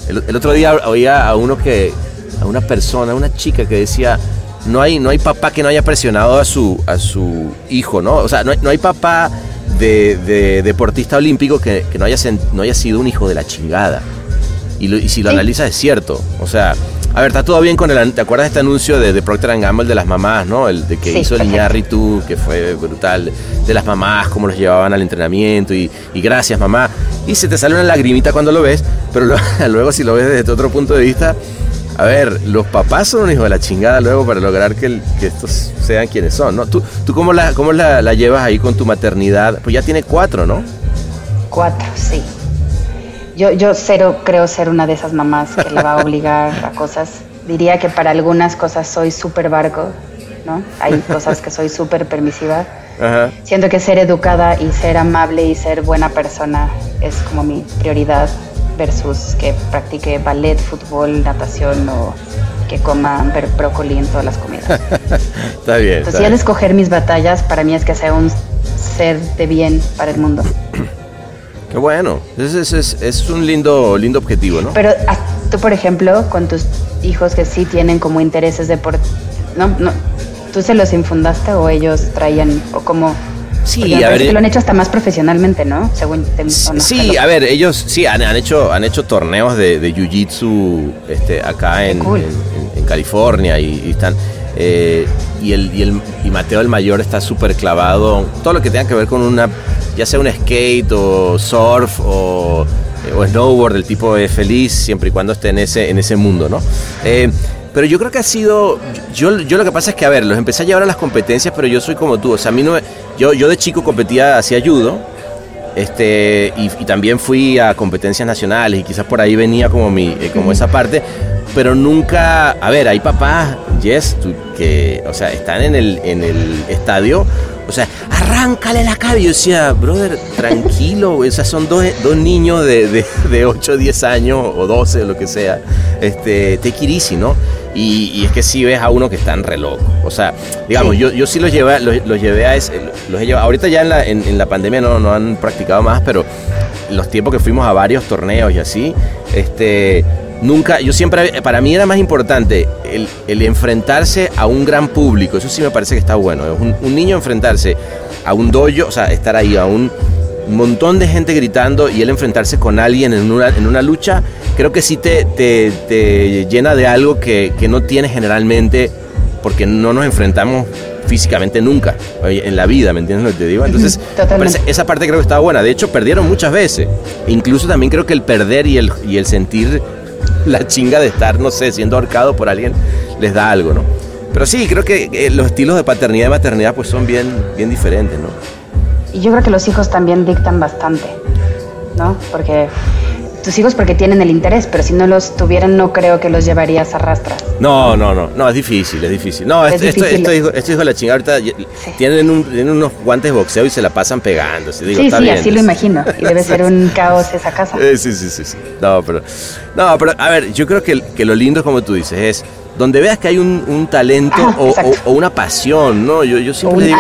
el, el, otro día oía a uno que, a una persona, a una chica que decía, no hay, no hay papá que no haya presionado a su, a su hijo, ¿no? O sea, no hay, no hay papá de, deportista olímpico que, no, haya, no haya sido un hijo de la chingada. Y, si lo analizas es cierto. O sea, a ver, está todo bien con el... ¿Te acuerdas de este anuncio de, de Procter Gamble de las mamás, no? El de que hizo el Iñárritu, que fue brutal. De las mamás, cómo los llevaban al entrenamiento y, y gracias mamá. Y se te sale una lagrimita cuando lo ves, pero luego si lo ves desde otro punto de vista, a ver, los papás son un hijo de la chingada luego para lograr que, estos sean quienes son, ¿no? ¿Tú, tú cómo, la, cómo la, llevas ahí con tu maternidad? Pues ya tiene cuatro, ¿no? Cuatro, sí. Yo, yo cero creo ser una de esas mamás que le va a obligar a cosas. Diría que para algunas cosas soy súper barco, ¿no? Hay cosas que soy súper permisiva. Siento que ser educada y ser amable y ser buena persona es como mi prioridad versus que practique ballet, fútbol, natación o que coma brócoli en todas las comidas. está bien. Entonces, ya de escoger mis batallas, para mí es que sea un ser de bien para el mundo. Qué bueno. Es, es, es, un lindo, lindo objetivo, ¿no? Pero ah, tú, por ejemplo, con tus hijos que sí tienen como intereses de ¿no? no ¿Tú se los infundaste o ellos traían, o como Sí, a ver. Que lo han hecho hasta más profesionalmente, ¿no? Según Sí, a ver, ellos sí han, hecho han hecho torneos de, de jiu-jitsu este, acá en, California y, están. Eh, y, el, y, el, y Mateo el mayor está súper clavado. Todo lo que tenga que ver con una, ya sea un skate o surf o, o snowboard, el tipo de feliz, siempre y cuando esté en ese, en ese mundo, ¿no? Eh, pero yo creo que ha sido. Yo, yo lo que pasa es que, a ver, los empecé a llevar a las competencias, pero yo soy como tú. O sea, a mí no. Yo, yo de chico competía, hacía judo. Este, y, también fui a competencias nacionales y quizás por ahí venía como, mi, eh, como esa parte, pero nunca, a ver, hay papás, Jess, que, o sea, están en el, en el estadio o sea, arráncale la cabeza. Yo decía, brother, tranquilo, o sea, son dos, dos niños de, de, de, 8, 10 años o 12, o lo que sea. Este, take it ¿no? Y, es que sí ves a uno que están re loco. O sea, digamos, Yo, yo sí los llevé, los, llevé a ese, los he llevado. Ahorita ya en la, en, la pandemia no, no han practicado más, pero los tiempos que fuimos a varios torneos y así, este nunca, yo siempre, para mí era más importante el, enfrentarse a un gran público, eso sí me parece que está bueno, un, un niño enfrentarse a un dojo, o sea, estar ahí a un montón de gente gritando y él enfrentarse con alguien en una, en una lucha, creo que sí te, te, llena de algo que, que, no tienes generalmente porque no nos enfrentamos físicamente nunca en la vida, ¿me entiendes lo que te digo? Entonces, esa parte creo que estaba buena. De hecho, perdieron muchas veces. Incluso también creo que el perder y el, y el sentir la chinga de estar, no sé, siendo ahorcado por alguien, les da algo, ¿no? Pero sí, creo que los estilos de paternidad y maternidad pues son bien, bien diferentes, ¿no? Y yo creo que los hijos también dictan bastante, ¿no? Porque tus hijos porque tienen el interés, pero si no los tuvieran no creo que los llevarías a rastras. No, no, no, no, es difícil, es difícil. No, esto, esto, esto, hijo, la chingada ahorita tienen, unos guantes de boxeo y se la pasan pegando. sí, sí, así lo imagino. Y debe ser un caos esa casa. sí, sí, sí, sí. No, pero, no, pero a ver, yo creo que, que lo lindo, como tú dices, es donde veas que hay un, talento o, una pasión, ¿no? Yo, yo siempre digo,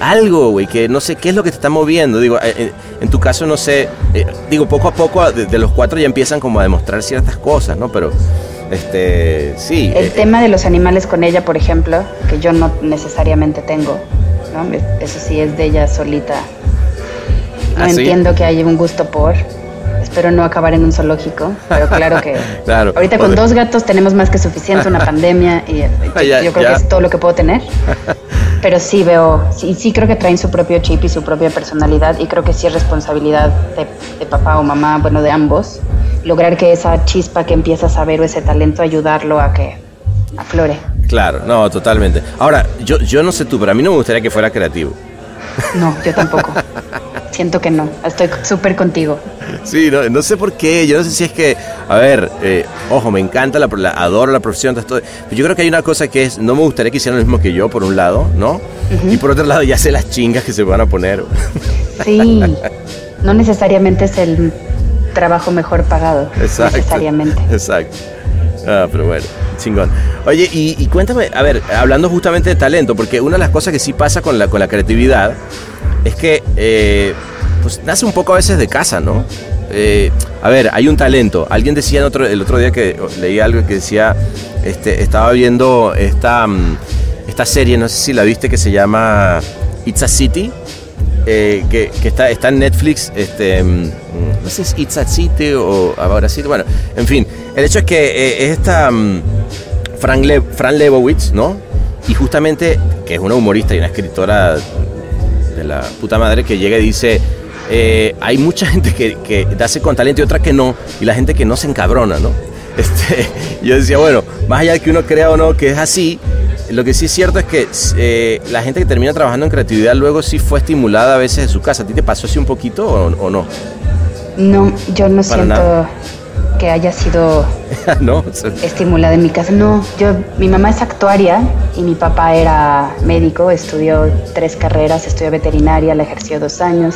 algo, güey, que no sé qué es lo que te está moviendo. Digo, eh, en, tu caso, no sé, eh, digo, poco a poco de, los cuatro ya empiezan como a demostrar ciertas cosas, ¿no? Pero, este, sí. El eh, tema de los animales con ella, por ejemplo, que yo no necesariamente tengo, ¿no? Eso sí es de ella solita. No ¿Ah, entiendo que haya un gusto por espero no acabar en un zoológico, pero claro que ahorita con dos gatos tenemos más que suficiente, una pandemia y yo, creo que es todo lo que puedo tener. Pero sí veo, sí, sí creo que traen su propio chip y su propia personalidad y creo que sí es responsabilidad de, papá o mamá, bueno, de ambos, lograr que esa chispa que empiezas a ver o ese talento ayudarlo a que aflore. Claro, no, totalmente. Ahora, yo, yo no sé tú, pero a mí no me gustaría que fuera creativo. No, yo tampoco. Siento que no. Estoy súper contigo. Sí, no, no, sé por qué. Yo no sé si es que, a ver, eh, ojo, me encanta, la, adoro la profesión. Todo, pero yo creo que hay una cosa que es, no me gustaría que hicieran lo mismo que yo, por un lado, ¿no? Y por otro lado, ya sé las chingas que se van a poner. Sí, no necesariamente es el trabajo mejor pagado. Exacto. Necesariamente. Exacto. Ah, pero bueno, chingón. Oye, y, cuéntame, a ver, hablando justamente de talento, porque una de las cosas que sí pasa con la, con la creatividad es que eh, pues nace un poco a veces de casa, ¿no? Eh, a ver, hay un talento. Alguien decía el otro, día que leí algo que decía, este, estaba viendo esta, mm, esta serie, no sé si la viste, que se llama It's a City. Eh, que, está, está en Netflix, este, mm, no sé si It's a City o ahora sí, bueno, en fin, el hecho es que es esta mm, Fran, Fran Lebowitz, ¿no? Y justamente, que es una humorista y una escritora de la puta madre que llega y dice, eh, hay mucha gente que, que hace con talento y otra que no, y la gente que no se encabrona, ¿no? Este, yo decía, bueno, más allá de que uno crea o no que es así, lo que sí es cierto es que eh, la gente que termina trabajando en creatividad luego sí fue estimulada a veces en su casa. ¿A ti te pasó así un poquito o, no? No, yo no siento que haya sido ¿No? estimulada en mi casa. No, yo, mi mamá es actuaria y mi papá era médico, estudió tres carreras, estudió veterinaria, la ejerció dos años,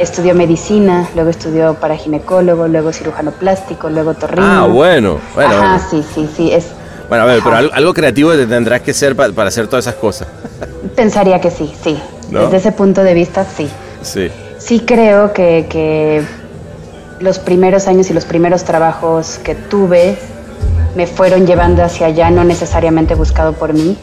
estudió medicina, luego estudió para ginecólogo, luego cirujano plástico, luego torrino. Ah, bueno, bueno. Ajá, sí, sí, sí, es... Bueno, a ver, pero algo, creativo te tendrás que ser para, hacer todas esas cosas. Pensaría que sí, sí. Desde ese punto de vista, sí. Sí. Sí creo que, que los primeros años y los primeros trabajos que tuve me fueron llevando hacia allá, no necesariamente buscado por mí.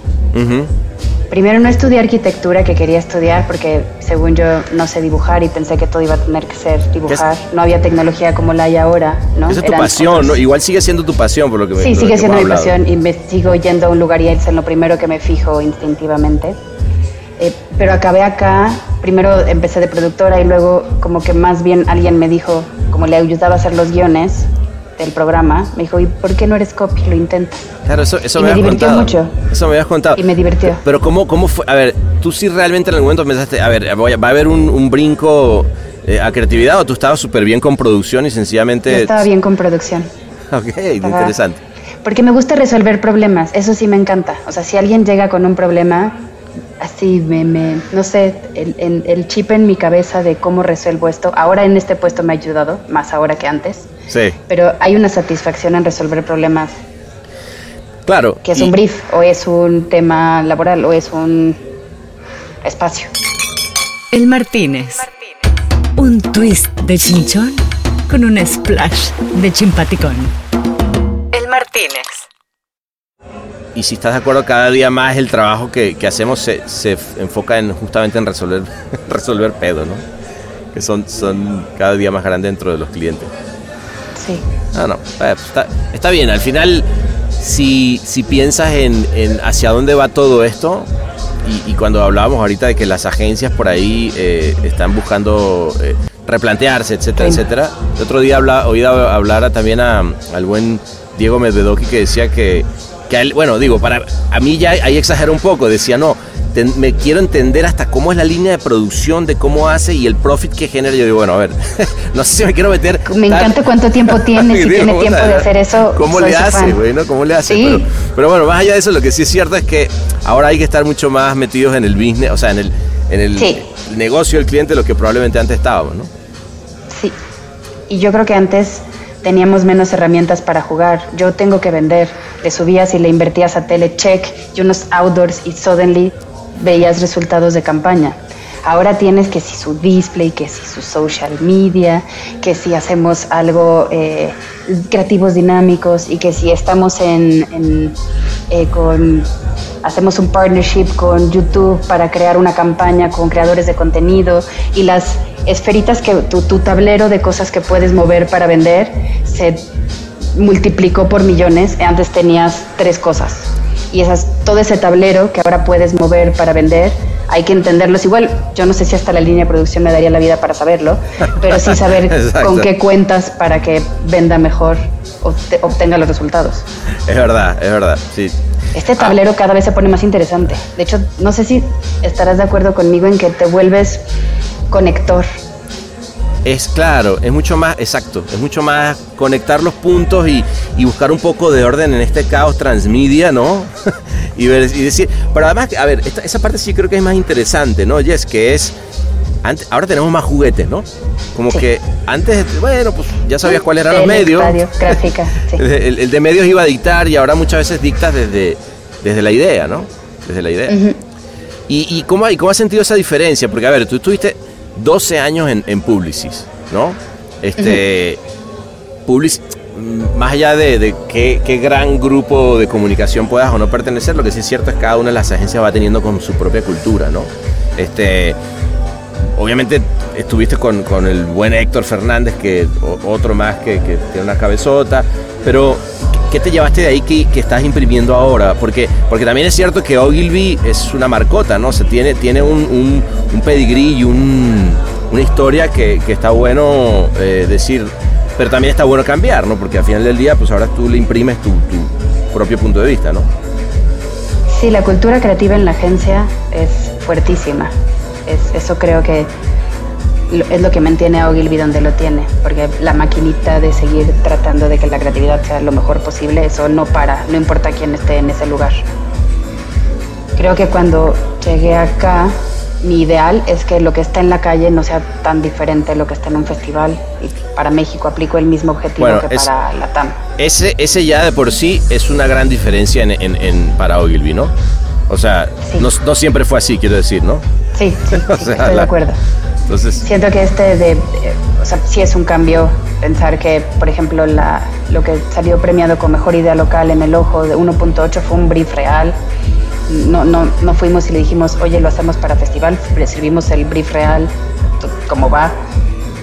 Primero no estudié arquitectura que quería estudiar porque según yo no sé dibujar y pensé que todo iba a tener que ser dibujar. No había tecnología como la hay ahora, ¿no? Esa es tu pasión, ¿no? Igual sigue siendo tu pasión por lo que me Sí, sigue siendo mi pasión y me sigo yendo a un lugar y es en lo primero que me fijo instintivamente. Eh, pero acabé acá, primero empecé de productora y luego como que más bien alguien me dijo, como le ayudaba a hacer los guiones del programa, me dijo, ¿y por qué no eres copy? Lo intentas. Claro, eso, eso y me, me divirtió mucho. Eso me habías contado. Y me divirtió. Pero ¿cómo, cómo fue? A ver, tú sí realmente en algún momento pensaste, a ver, ¿va a haber un, brinco eh, a creatividad o tú estabas súper bien con producción y sencillamente... Yo estaba bien con producción. ok, interesante. Porque me gusta resolver problemas, eso sí me encanta. O sea, si alguien llega con un problema, así me, me no sé, el, el, chip en mi cabeza de cómo resuelvo esto. Ahora en este puesto me ha ayudado, más ahora que antes. Sí. Pero hay una satisfacción en resolver problemas. Claro. Que es un brief, o es un tema laboral, o es un espacio. El Martínez. Un twist de chinchón con un splash de chimpaticón. El Martínez y si estás de acuerdo, cada día más el trabajo que, hacemos se, se, enfoca en justamente en resolver, resolver pedo, ¿no? Que son, son cada día más grandes dentro de los clientes. Sí. Ah, no, eh, está, está, bien. Al final, si, si piensas en, en, hacia dónde va todo esto, y, cuando hablábamos ahorita de que las agencias por ahí eh, están buscando eh, replantearse, etcétera, etcétera. El otro día habla, oí hablar también a, al buen Diego Medvedoki que decía que que bueno, digo, para a mí ya ahí exagera un poco, decía, no, me quiero entender hasta cómo es la línea de producción, de cómo hace y el profit que genera. Yo digo, bueno, a ver, no sé si me quiero meter. Me encanta cuánto tiempo tiene, si tiene tiempo de hacer eso. ¿Cómo le hace, güey? ¿no? ¿Cómo le hace? Pero, bueno, más allá de eso, lo que sí es cierto es que ahora hay que estar mucho más metidos en el business, o sea, en el, en el negocio del cliente, lo que probablemente antes estábamos, ¿no? Sí. Y yo creo que antes teníamos menos herramientas para jugar. Yo tengo que vender le subías y le invertías a telecheck y unos outdoors y suddenly veías resultados de campaña. Ahora tienes que si su display, que si su social media, que si hacemos algo eh, creativos dinámicos y que si estamos en, eh, con hacemos un partnership con YouTube para crear una campaña con creadores de contenido y las esferitas que tu, tu tablero de cosas que puedes mover para vender se multiplicó por millones. Antes tenías tres cosas y esas, todo ese tablero que ahora puedes mover para vender hay que entenderlos igual. Yo no sé si hasta la línea de producción me daría la vida para saberlo, pero sí saber con qué cuentas para que venda mejor o obtenga los resultados. Es verdad, es verdad, sí. Este tablero cada vez se pone más interesante. De hecho, no sé si estarás de acuerdo conmigo en que te vuelves conector. Es claro, es mucho más, exacto, es mucho más conectar los puntos y, y buscar un poco de orden en este caos transmedia, ¿no? y, ver, y decir, pero además, a ver, esa parte sí creo que es más interesante, ¿no? Yes, que es, antes, ahora tenemos más juguetes, ¿no? Como que antes, bueno, pues ya sabías cuáles eran los medios. gráfica, sí. el, de medios iba a dictar y ahora muchas veces dictas desde, desde la idea, ¿no? Desde la idea. y, y, cómo, ¿Y cómo has sentido esa diferencia? Porque, a ver, tú estuviste 12 años en, en Publicis, ¿no? Este, Publicis, Mm, más allá de, qué, gran grupo de comunicación puedas o no pertenecer, lo que sí es cierto es que cada una de las agencias va teniendo con su propia cultura, ¿no? Este, obviamente estuviste con, el buen Héctor Fernández, que otro más que, tiene una cabezota, pero ¿qué te llevaste de ahí que, estás imprimiendo ahora? Porque, porque también es cierto que Ogilvy es una marcota, ¿no? se tiene, tiene un, un, pedigrí y una historia que, está bueno eh, decir pero también está bueno cambiar, ¿no? Porque al final del día, pues ahora tú le imprimes tu, propio punto de vista, ¿no? Sí, la cultura creativa en la agencia es fuertísima. Es, eso creo que es lo que mantiene a Ogilvy donde lo tiene, porque la maquinita de seguir tratando de que la creatividad sea lo mejor posible, eso no para, no importa quién esté en ese lugar. Creo que cuando llegué acá, mi ideal es que lo que está en la calle no sea tan diferente de lo que está en un festival. Y para México aplico el mismo objetivo que para la TAM. Ese, ese ya de por sí es una gran diferencia en, en, para Ogilvy, ¿no? O sea, no, no, siempre fue así, quiero decir, ¿no? Sí, sí, estoy de acuerdo. Entonces... Siento que este de, o sea, sí es un cambio pensar que, por ejemplo, la, lo que salió premiado con mejor idea local en el ojo de 1.8 fue un brief real no, no, no fuimos y le dijimos, oye, lo hacemos para festival, recibimos el brief real, cómo va,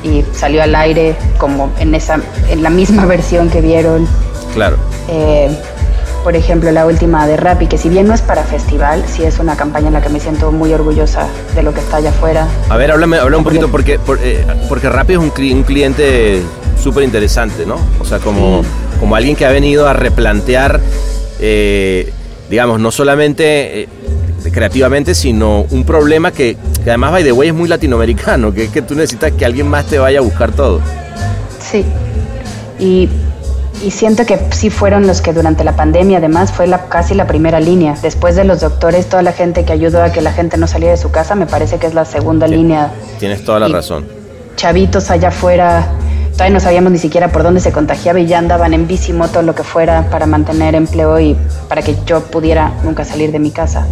y salió al aire como en, esa, en la misma versión que vieron. Claro. Eh, por ejemplo, la última de Rappi, que si bien no es para festival, sí es una campaña en la que me siento muy orgullosa de lo que está allá afuera. A ver, háblame, habla un poquito, porque, eh, porque Rappi es un, un cliente súper interesante, ¿no? O sea, como, como alguien que ha venido a replantear eh, digamos, no solamente eh, creativamente, sino un problema que, además, by the way, es muy latinoamericano, que es que tú necesitas que alguien más te vaya a buscar todo. Sí, y, siento que sí fueron los que durante la pandemia, además, fue la, casi la primera línea. Después de los doctores, toda la gente que ayudó a que la gente no saliera de su casa, me parece que es la segunda línea. Tienes toda la razón. Chavitos allá afuera todavía no sabíamos ni siquiera por dónde se contagiaba y ya andaban en bici, moto, lo que fuera, para mantener empleo y para que yo pudiera nunca salir de mi casa.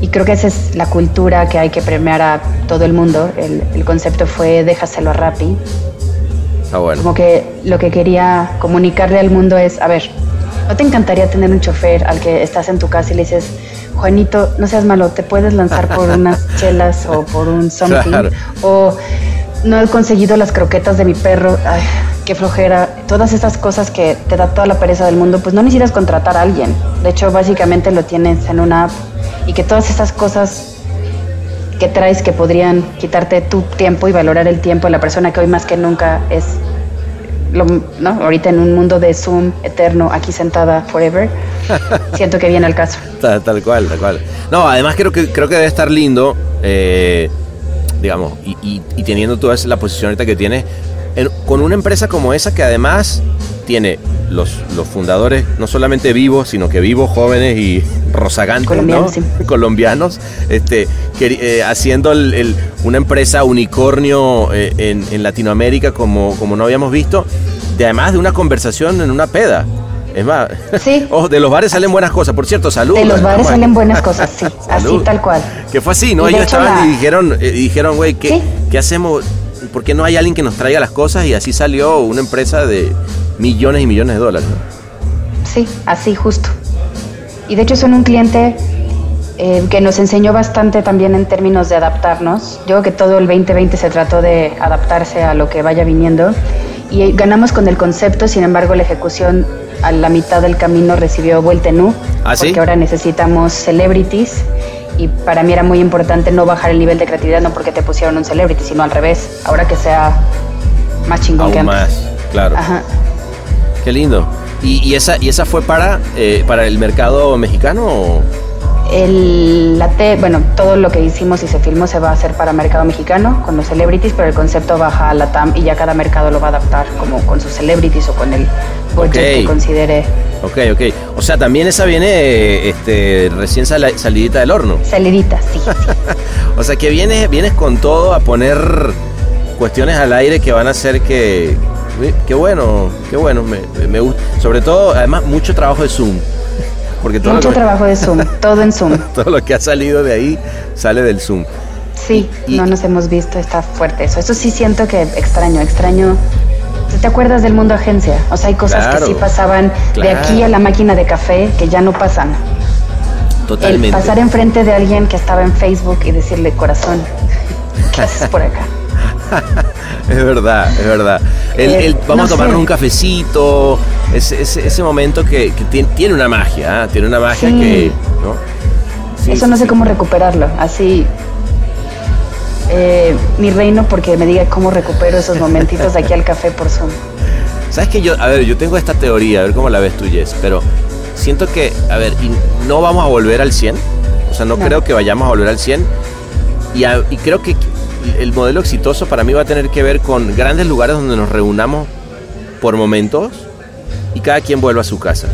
Y creo que esa es la cultura que hay que premiar a todo el mundo. El, concepto fue déjaselo a Rappi. Está bueno. Como que lo que quería comunicarle al mundo es, a ver, ¿no te encantaría tener un chofer al que estás en tu casa y le dices, Juanito, no seas malo, te puedes lanzar por unas chelas o por un something? O no he conseguido las croquetas de mi perro, ay, qué flojera, todas esas cosas que te da toda la pereza del mundo, pues no necesitas contratar a alguien. De hecho, básicamente lo tienes en una app y que todas esas cosas que traes que podrían quitarte tu tiempo y valorar el tiempo de la persona que hoy más que nunca es, lo, ¿no? Ahorita en un mundo de Zoom eterno, aquí sentada forever, siento que viene al caso. Tal, cual, tal cual. No, además creo que, creo que debe estar lindo. Eh, digamos, y, teniendo toda la posición ahorita que tiene, con una empresa como esa que además tiene los, los fundadores no solamente vivos, sino que vivos, jóvenes y rozagantes, colombianos, colombianos este, eh, haciendo una empresa unicornio eh, en, Latinoamérica como, como no habíamos visto, de además de una conversación en una peda. Es más, Sí. oh, de los bares salen buenas cosas. Por cierto, salud. De los bares salen buenas cosas, sí, así tal cual. Que fue así, ¿no? Y Ellos estaban la- y dijeron, eh, dijeron, güey, ¿qué, Sí. ¿qué hacemos? ¿Por qué no hay alguien que nos traiga las cosas? Y así salió una empresa de millones y millones de dólares. ¿no? Sí, así justo. Y de hecho son un cliente eh, que nos enseñó bastante también en términos de adaptarnos. Yo creo que todo el 2020 se trató de adaptarse a lo que vaya viniendo y ganamos con el concepto, sin embargo la ejecución a la mitad del camino recibió vuelta en U, ¿Ah, sí? porque ahora necesitamos celebrities y para mí era muy importante no bajar el nivel de creatividad, no porque te pusieron un celebrity, sino al revés, ahora que sea más chingón que Aún antes. más, claro. Ajá. Qué lindo. ¿Y, y esa, y esa fue para, eh, para el mercado mexicano? o? El, la T- bueno, todo lo que hicimos y se filmó se va a hacer para mercado mexicano con los celebrities, pero el concepto baja a la TAM y ya cada mercado lo va a adaptar como con sus celebrities o con el budget que considere Ok, ok. O sea, también esa viene este, recién sal- salidita del horno. salidita, sí. sí. O sea, que vienes, vienes con todo a poner cuestiones al aire que van a hacer que... Qué bueno, qué bueno, me, me gusta. Sobre todo, además, mucho trabajo de Zoom. Porque todo, Mucho que- trabajo de Zoom, todo en Zoom. todo lo que ha salido de ahí sale del Zoom. Sí, Y- no nos hemos visto, está fuerte eso. Eso sí siento que extraño, extraño. ¿Te acuerdas del mundo agencia? O sea, hay cosas Claro, que sí pasaban claro. de aquí a la máquina de café que ya no pasan. El Totalmente. pasar enfrente de alguien que estaba en Facebook y decirle, corazón, ¿qué haces por acá? Es verdad, es verdad. El, Eh, el- vamos no a tomarnos un cafecito, ese, ese, ese momento que, que tiene, tiene una magia, ¿ah? tiene una magia Sí. que... ¿no? Sí, Eso no sé cómo recuperarlo. Así, eh, mi reino porque me diga cómo recupero esos momentitos de aquí al café por Zoom. ¿Sabes que yo, a ver, yo tengo esta teoría, a ver cómo la ves tú, Jess, pero siento que, a ver, y no vamos a volver al 100, o sea, no, No. creo que vayamos a volver al 100, y, a- y creo que el modelo exitoso para mí va a tener que ver con grandes lugares donde nos reunamos por momentos y cada quien vuelva a su casa.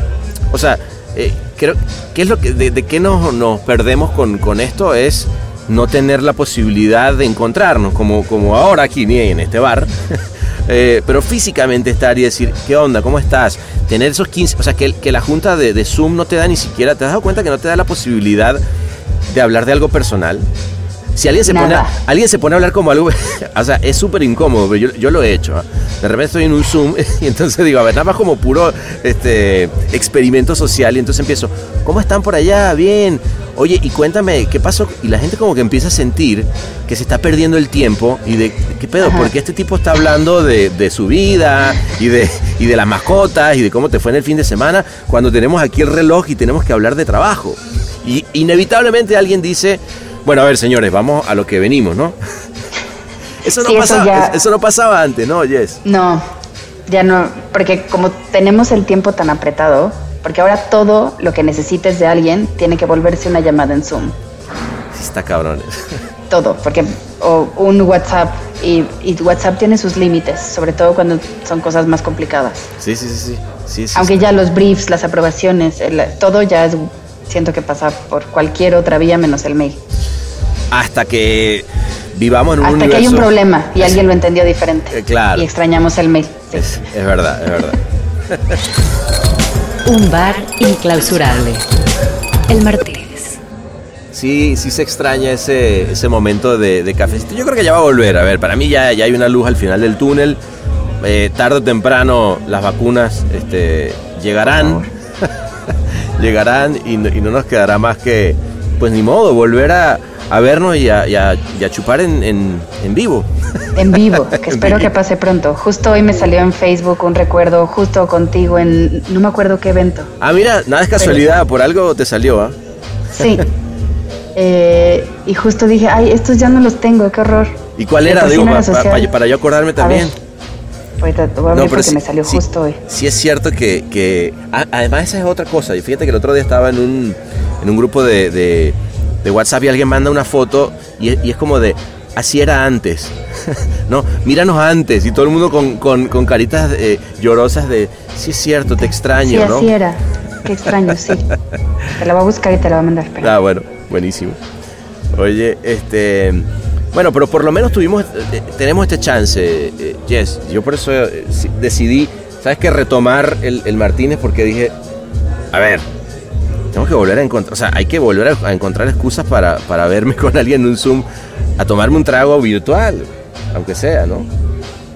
O sea, eh, creo, ¿qué es lo que, de, de qué nos, nos perdemos con, con esto? Es no tener la posibilidad de encontrarnos, como, como ahora aquí en este bar. Eh, pero físicamente estar y decir, ¿qué onda? ¿Cómo estás? Tener esos 15, o sea, que, que la junta de, de Zoom no te da ni siquiera, ¿te has dado cuenta que no te da la posibilidad de hablar de algo personal? Si alguien se, pone a, alguien se pone a hablar como algo, o sea, es súper incómodo, pero yo, yo lo he hecho. ¿ah? De repente estoy en un Zoom y entonces digo, a ver, nada más como puro este, experimento social y entonces empiezo, ¿cómo están por allá? Bien. Oye, y cuéntame, ¿qué pasó? Y la gente como que empieza a sentir que se está perdiendo el tiempo y de, ¿qué pedo? Ajá. Porque este tipo está hablando de, de su vida y de, y de las mascotas y de cómo te fue en el fin de semana cuando tenemos aquí el reloj y tenemos que hablar de trabajo. Y inevitablemente alguien dice, bueno, a ver, señores, vamos a lo que venimos, ¿no? Eso no, Sí, eso pasaba, ya- eso no pasaba antes, ¿no, Jess? No, ya no, porque como tenemos el tiempo tan apretado, porque ahora todo lo que necesites de alguien tiene que volverse una llamada en Zoom. Sí, está cabrón. Todo, porque o un WhatsApp y, y WhatsApp tiene sus límites, sobre todo cuando son cosas más complicadas. Sí, sí, sí, sí. sí, sí Aunque ya los briefs, las aprobaciones, el- todo ya es, siento que pasa por cualquier otra vía menos el mail. Hasta que vivamos en un Hasta que hay un problema y alguien lo entendió diferente. Eh, claro. Y extrañamos el mail. sí. Es, es verdad, es verdad. Un bar inclausurable. El Martínez. Sí, sí se extraña ese, ese momento de, de cafecito. Yo creo que ya va a volver. A ver, para mí ya, ya hay una luz al final del túnel. Eh, tarde o temprano las vacunas este, llegarán. llegarán y, no- y no nos quedará más que, pues ni modo, volver a, a vernos y a, y a- y a chupar en, en- en vivo. En vivo, que espero que pase pronto. Justo hoy me salió en Facebook un recuerdo justo contigo en no me acuerdo qué evento. Ah, mira, nada es casualidad, por algo te salió, ¿ah? Sí. Eh, y justo dije, ay, estos ya no los tengo, qué horror. ¿Y cuál era? Digo, pa- pa- para yo acordarme A también. ver, voy a abrir porque sí- me salió sí- justo hoy. Sí es cierto que, que- a- además esa es otra cosa. Y fíjate que el otro día estaba en un, en un grupo de, de- de WhatsApp y alguien manda una foto y, es- y es como de, así era antes. no, míranos antes. Y todo el mundo con, con- con caritas eh, llorosas de, sí es cierto, te Sí, extraño, ¿no? así era. Qué extraño, sí. Te la voy a buscar y te la voy a mandar. espera. Ah, bueno, buenísimo. Oye, este. Bueno, pero por lo menos tuvimos, eh, tenemos este chance, eh, Jess. Yo por eso eh, decidí ¿sabes qué? Retomar el, el Martínez porque dije, a ver, tengo que volver a encontrar, o sea, hay que volver a, a encontrar excusas para, para verme con alguien en un Zoom, a tomarme un trago virtual, aunque sea, ¿no?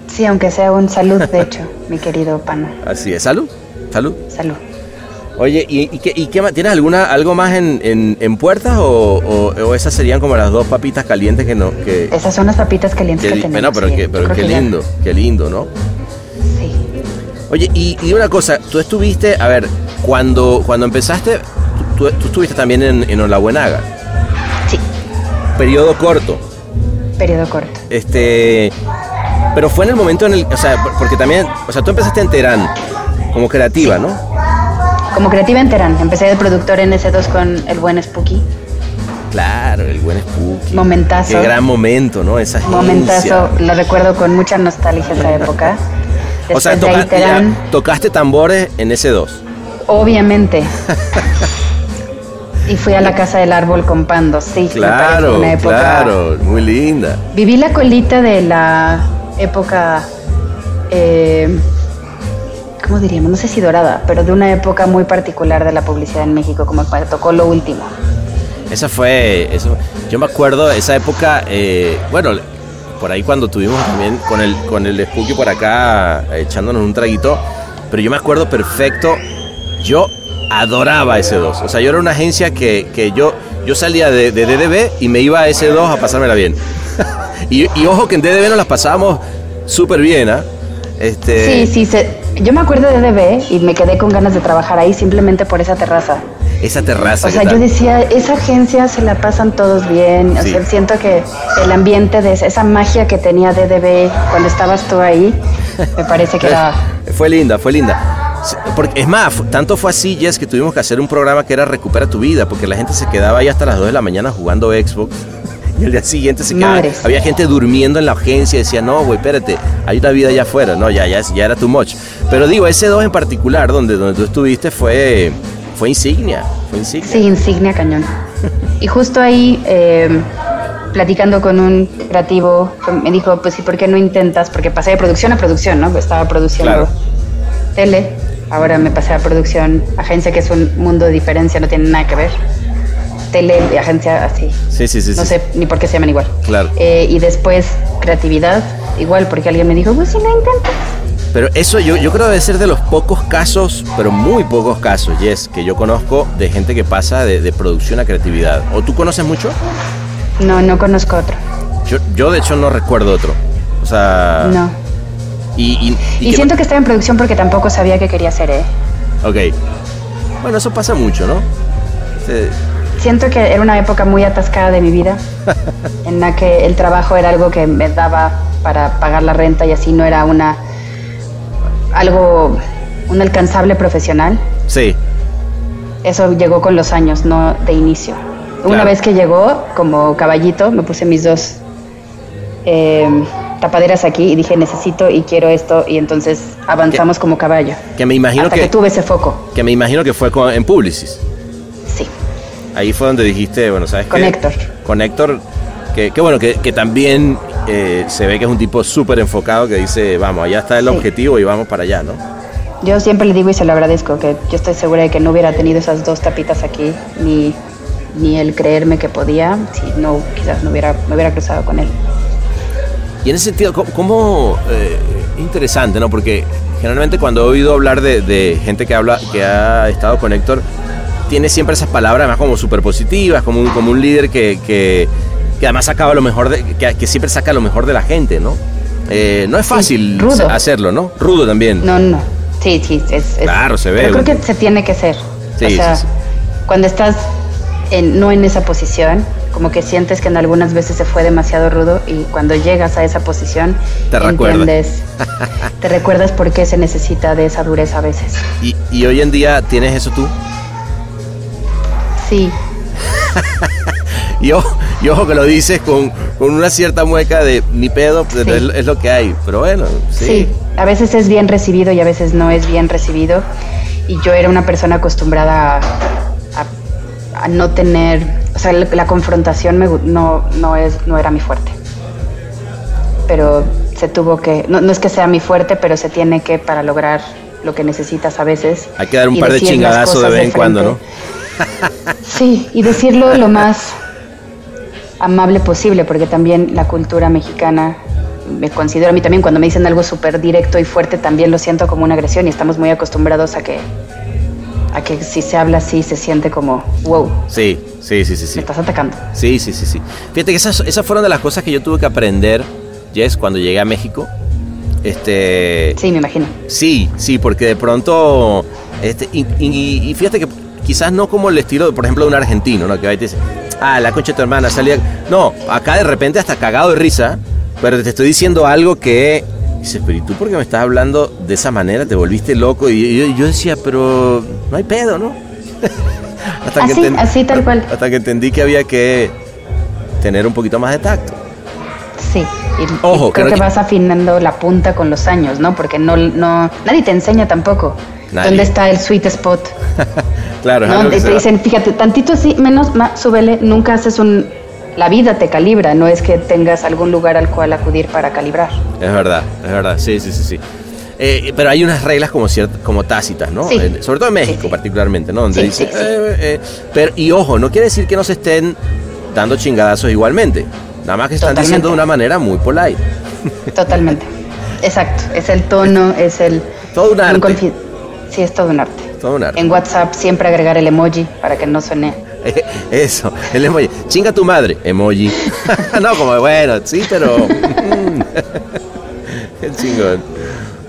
Sí, aunque sea un salud, de hecho, mi querido Pano. Así es, salud, salud. Salud. Oye, ¿y, y qué, y qué más? ¿Tienes alguna, algo más en, en, en puertas o, o- o esas serían como las dos papitas calientes que no... Que, Esas son las papitas calientes que que tenemos. bueno, pero, sí, que, pero qué ya- lindo, qué lindo, ¿no? Sí. Oye, y, y una cosa, tú estuviste, a ver, cuando, cuando empezaste, tú, tú estuviste también en, en Olabuenaga, Sí, periodo corto, periodo corto. este, pero fue en el momento en el, o sea, por- porque también, o sea, tú empezaste en Terán como creativa, ¿no? Como creativa en Terán, empecé de productor en S2 con el buen Spooky. Claro, el buen Spooky. Momentazo. Qué gran momento, ¿no? Esa agencia. Momentazo, lo recuerdo con mucha nostalgia esa época. O sea, toca- ya, tocaste tambores en ese 2. obviamente. y fui a la casa del árbol con Pando, sí. Claro, una época- claro, muy linda. Viví la colita de la época, eh, ¿cómo diríamos? No sé si dorada, pero de una época muy particular de la publicidad en México, como cuando tocó lo último. Esa fue, eso, yo me acuerdo esa época, eh, bueno, por ahí cuando tuvimos también con el, con el Spooky por acá eh, echándonos un traguito, pero yo me acuerdo perfecto, yo adoraba S2, o sea, yo era una agencia que, que yo, yo salía de, de DDB y me iba a S2 a pasármela bien. y, y ojo que en DDB nos las pasábamos súper bien, ¿ah? Este, Sí, sí, se- yo me acuerdo de DB y me quedé con ganas de trabajar ahí simplemente por esa terraza. Esa terraza. O ¿qué sea, yo decía, esa agencia se la pasan todos bien. O Sí. sea, siento que el ambiente de esa magia que tenía DDB cuando estabas tú ahí, me parece que era... Fue linda, fue linda. Porque, es más, tanto fue así, Jess, que tuvimos que hacer un programa que era Recupera tu vida, porque la gente se quedaba ahí hasta las 2 de la mañana jugando Xbox. Y el día siguiente se quedaba. Madres. Había gente durmiendo en la agencia y decía, no, güey, espérate, hay una vida allá afuera. No, ya, ya, ya era too much. Pero digo, ese 2 en particular, donde, donde tú estuviste, fue, fue insignia. Fue insignia. Sí, insignia cañón. Y justo ahí, eh, platicando con un creativo, me dijo, pues sí, ¿por qué no intentas? Porque pasé de producción a producción, ¿no? Estaba produciendo Claro. tele, ahora me pasé a producción, agencia que es un mundo de diferencia, no tiene nada que ver. Tele y agencia así. Sí, sí, sí. No sí. sé ni por qué se llaman igual. Claro. Eh, y después creatividad, igual, porque alguien me dijo, pues si no intentas. Pero eso yo, yo creo debe ser de los pocos casos, pero muy pocos casos, Jess, que yo conozco de gente que pasa de, de producción a creatividad. ¿O tú conoces mucho? No, no conozco otro. Yo, yo de hecho no recuerdo otro. O sea... No. Y, y, Y, qué- siento que estaba en producción porque tampoco sabía qué quería hacer, ¿eh? Ok. Bueno, eso pasa mucho, ¿no? Siento que era una época muy atascada de mi vida, en la que el trabajo era algo que me daba para pagar la renta y así no era una algo un alcanzable profesional. Sí. Eso llegó con los años, no de inicio. Una Claro. vez que llegó, como caballito, me puse mis dos eh, tapaderas aquí y dije necesito y quiero esto y entonces avanzamos como caballo. Que me imagino hasta que, que tuve ese foco. que me imagino que fue con- en Publicis. Sí. Ahí fue donde dijiste, bueno, ¿sabes Con qué? Héctor. Con Héctor, que, que bueno, que, que también eh, se ve que es un tipo súper enfocado que dice, vamos, allá está el Sí. objetivo y vamos para allá, ¿no? Yo siempre le digo y se lo agradezco, que yo estoy segura de que no hubiera tenido esas dos tapitas aquí, ni, ni el creerme que podía, si no, quizás no hubiera, me hubiera cruzado con él. Y en ese sentido, ¿cómo, eh, interesante, ¿no? Porque generalmente cuando he oído hablar de, de gente que habla, que ha estado con Héctor, tiene siempre esas palabras más como súper positivas, como un, como un líder que, que, que además sacaba lo mejor de, que, que siempre saca lo mejor de la gente, ¿no? Eh, no es fácil hacerlo, ¿no? Rudo también. No, no, sí, sí, es... es- Claro, se ve. Pero creo que se tiene que ser. Sí, o sea, sí. cuando estás en, no en esa posición, como que sientes que en algunas veces se fue demasiado rudo y cuando llegas a esa posición, Te recuerda. entiendes, te recuerdas por qué se necesita de esa dureza a veces. Y, y hoy en día tienes eso tú. Sí, Y ojo, y ojo que lo dices con, con una cierta mueca de ni pedo, pero Sí. es, es lo que hay. Pero bueno, sí. Sí, a veces es bien recibido y a veces no es bien recibido. Y yo era una persona acostumbrada a, a- a no tener, o sea, la, confrontación me no, no, es, no era mi fuerte. Pero se tuvo que, no, no es que sea mi fuerte, pero se tiene que para lograr lo que necesitas a veces. Hay que dar un par de chingadazos de vez en cuando, ¿no? Sí, y decirlo lo más amable posible, porque también la cultura mexicana, me considero a mí también, cuando me dicen algo súper directo y fuerte, también lo siento como una agresión y estamos muy acostumbrados a que, a que si se habla así se siente como, wow, Sí, sí, sí, sí, sí. me estás atacando. Sí, sí, sí, sí. Fíjate que esas, esas fueron de las cosas que yo tuve que aprender, Jess, cuando llegué a México. Este, Sí, me imagino. sí, sí, porque de pronto, este, y, y- y fíjate que quizás no como el estilo, por ejemplo, de un argentino, ¿no? Que va y te dice, ah, la concha de tu hermana salía. No, acá de repente hasta cagado de risa, pero te estoy diciendo algo que dices, pero ¿y tú por qué me estás hablando de esa manera? Te volviste loco. Y yo, yo decía, pero no hay pedo, ¿no? hasta Así, enten- así tal cual. Hasta que entendí que había que tener un poquito más de tacto. Sí, y, Ojo, y creo que que vas afinando la punta con los años, ¿no? Porque no, no, nadie te enseña tampoco. Nadie. ¿Dónde está el sweet spot? Claro, es ¿no? algo que Te, dicen, fíjate, tantito así, menos, más, súbele, nunca haces un... La vida te calibra, no es que tengas algún lugar al cual acudir para calibrar. Es verdad, es verdad, sí, sí, sí, sí. Eh, pero hay unas reglas como ciertas, como tácitas, ¿no? Sí. En- sobre todo en México Sí, sí. particularmente, ¿no? Donde Sí, dice, sí, sí. eh, eh, pero y ojo, no quiere decir que no se estén dando chingadazos igualmente. Nada más que están Totalmente. diciendo de una manera muy polite. Totalmente. Exacto, es el tono, es el... Todo un arte. Sí, es todo un arte. Todo un arte. En WhatsApp siempre agregar el emoji para que no suene... Eso, el emoji. Chinga tu madre, emoji. no, como bueno, sí, pero. mm. Qué chingón.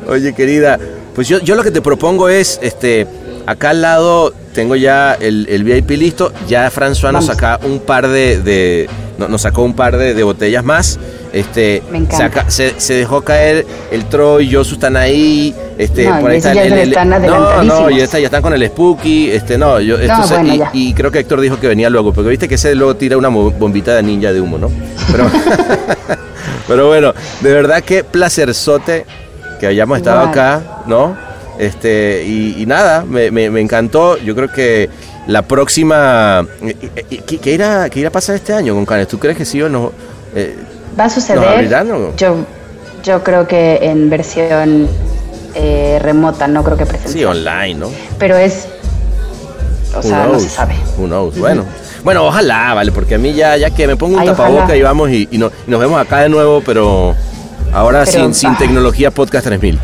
Oye, querida, pues yo, yo lo que te propongo es, este, acá al lado tengo ya el, el VIP listo. Ya François nos saca un par de, de- no- nos sacó un par de, de botellas más. Este, Me encanta. saca- se, se dejó caer el Troy, Josu están ahí. Este, No, por ahí esos está ya el, el- están no, no, ya, está, ya están con el Spooky. Este, no, yo, esto No, se- bueno, y- ya. y creo que Héctor dijo que venía luego, porque viste que ese luego tira una bombita de ninja de humo, ¿no? Pero, pero bueno, de verdad que placerzote que hayamos estado acá, ¿no? Este, y, y nada, me, me- me encantó. Yo creo que la próxima. eh, eh, ¿Qué, qué irá, qué irá a pasar este año con Canes? ¿Tú crees que sí o no? Eh, Va a ¿Nos suceder. abrirán o? Yo, yo creo que en versión eh, remota, no creo que presencial. sí, online, ¿no? Pero es. O Who sea, no se sabe. Who knows? Bueno. Bueno, ojalá, vale, porque a mí ya, ya que me pongo un Ay, tapaboca ojalá. y vamos y, y no- y nos vemos acá de nuevo, pero ahora Pero, sin, sin tecnología podcast 3000.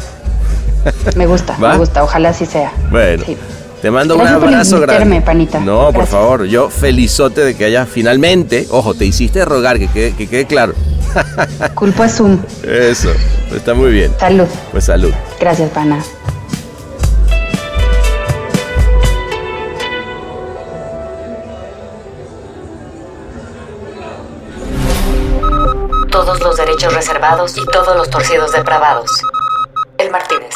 Me gusta, ¿Va? me gusta. Ojalá así sea. Bueno, Sí. te mando Gracias un por abrazo invitarme, grande. panita. No, por favor, yo felizote de que haya finalmente, ojo, te hiciste rogar, que quede, que quede claro. Culpo a Zoom. Eso, está muy bien. Salud. Pues salud. Gracias, pana. Todos los derechos reservados y todos los torcidos depravados. El Martínez.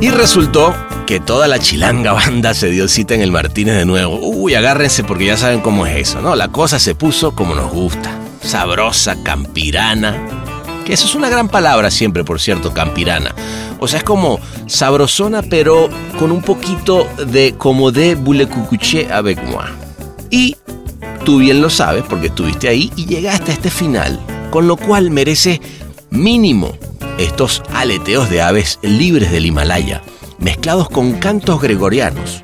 Y resultó que toda la chilanga banda se dio cita en el Martínez de nuevo. Uy, agárrense porque ya saben cómo es eso, ¿no? La cosa se puso como nos gusta. Sabrosa, campirana. Que eso es una gran palabra siempre, por cierto, campirana. O sea, es como sabrosona, pero con un poquito de como de boulecucuché avec moi. Y tú bien lo sabes porque estuviste ahí y llegaste a este final, con lo cual merece mínimo estos aleteos de aves libres del Himalaya, mezclados con cantos gregorianos,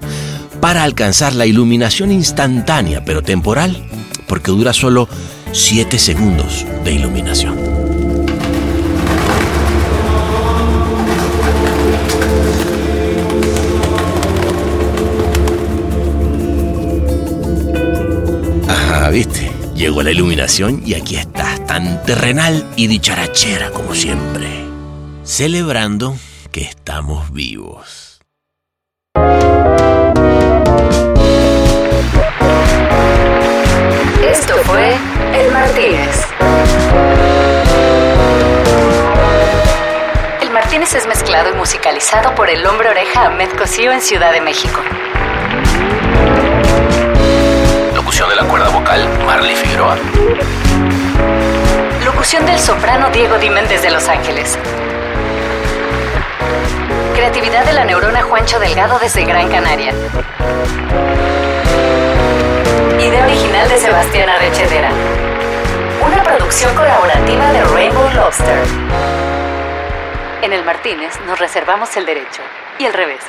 para alcanzar la iluminación instantánea pero temporal, porque dura solo 7 segundos de iluminación. Ajá, viste. Llegó la iluminación y aquí estás, tan terrenal y dicharachera como siempre. Celebrando que estamos vivos. Esto fue El Martínez. El Martínez es mezclado y musicalizado por el hombre oreja Ahmed Cosío en Ciudad de México. Locución de la cuerda vocal, Marley Figueroa. Locución del soprano Diego Dimen desde Los Ángeles. Creatividad de la neurona Juancho Delgado desde Gran Canaria. Idea original de Sebastián Arrechedera. Una producción colaborativa de Rainbow Lobster. En el Martínez nos reservamos el derecho y el revés.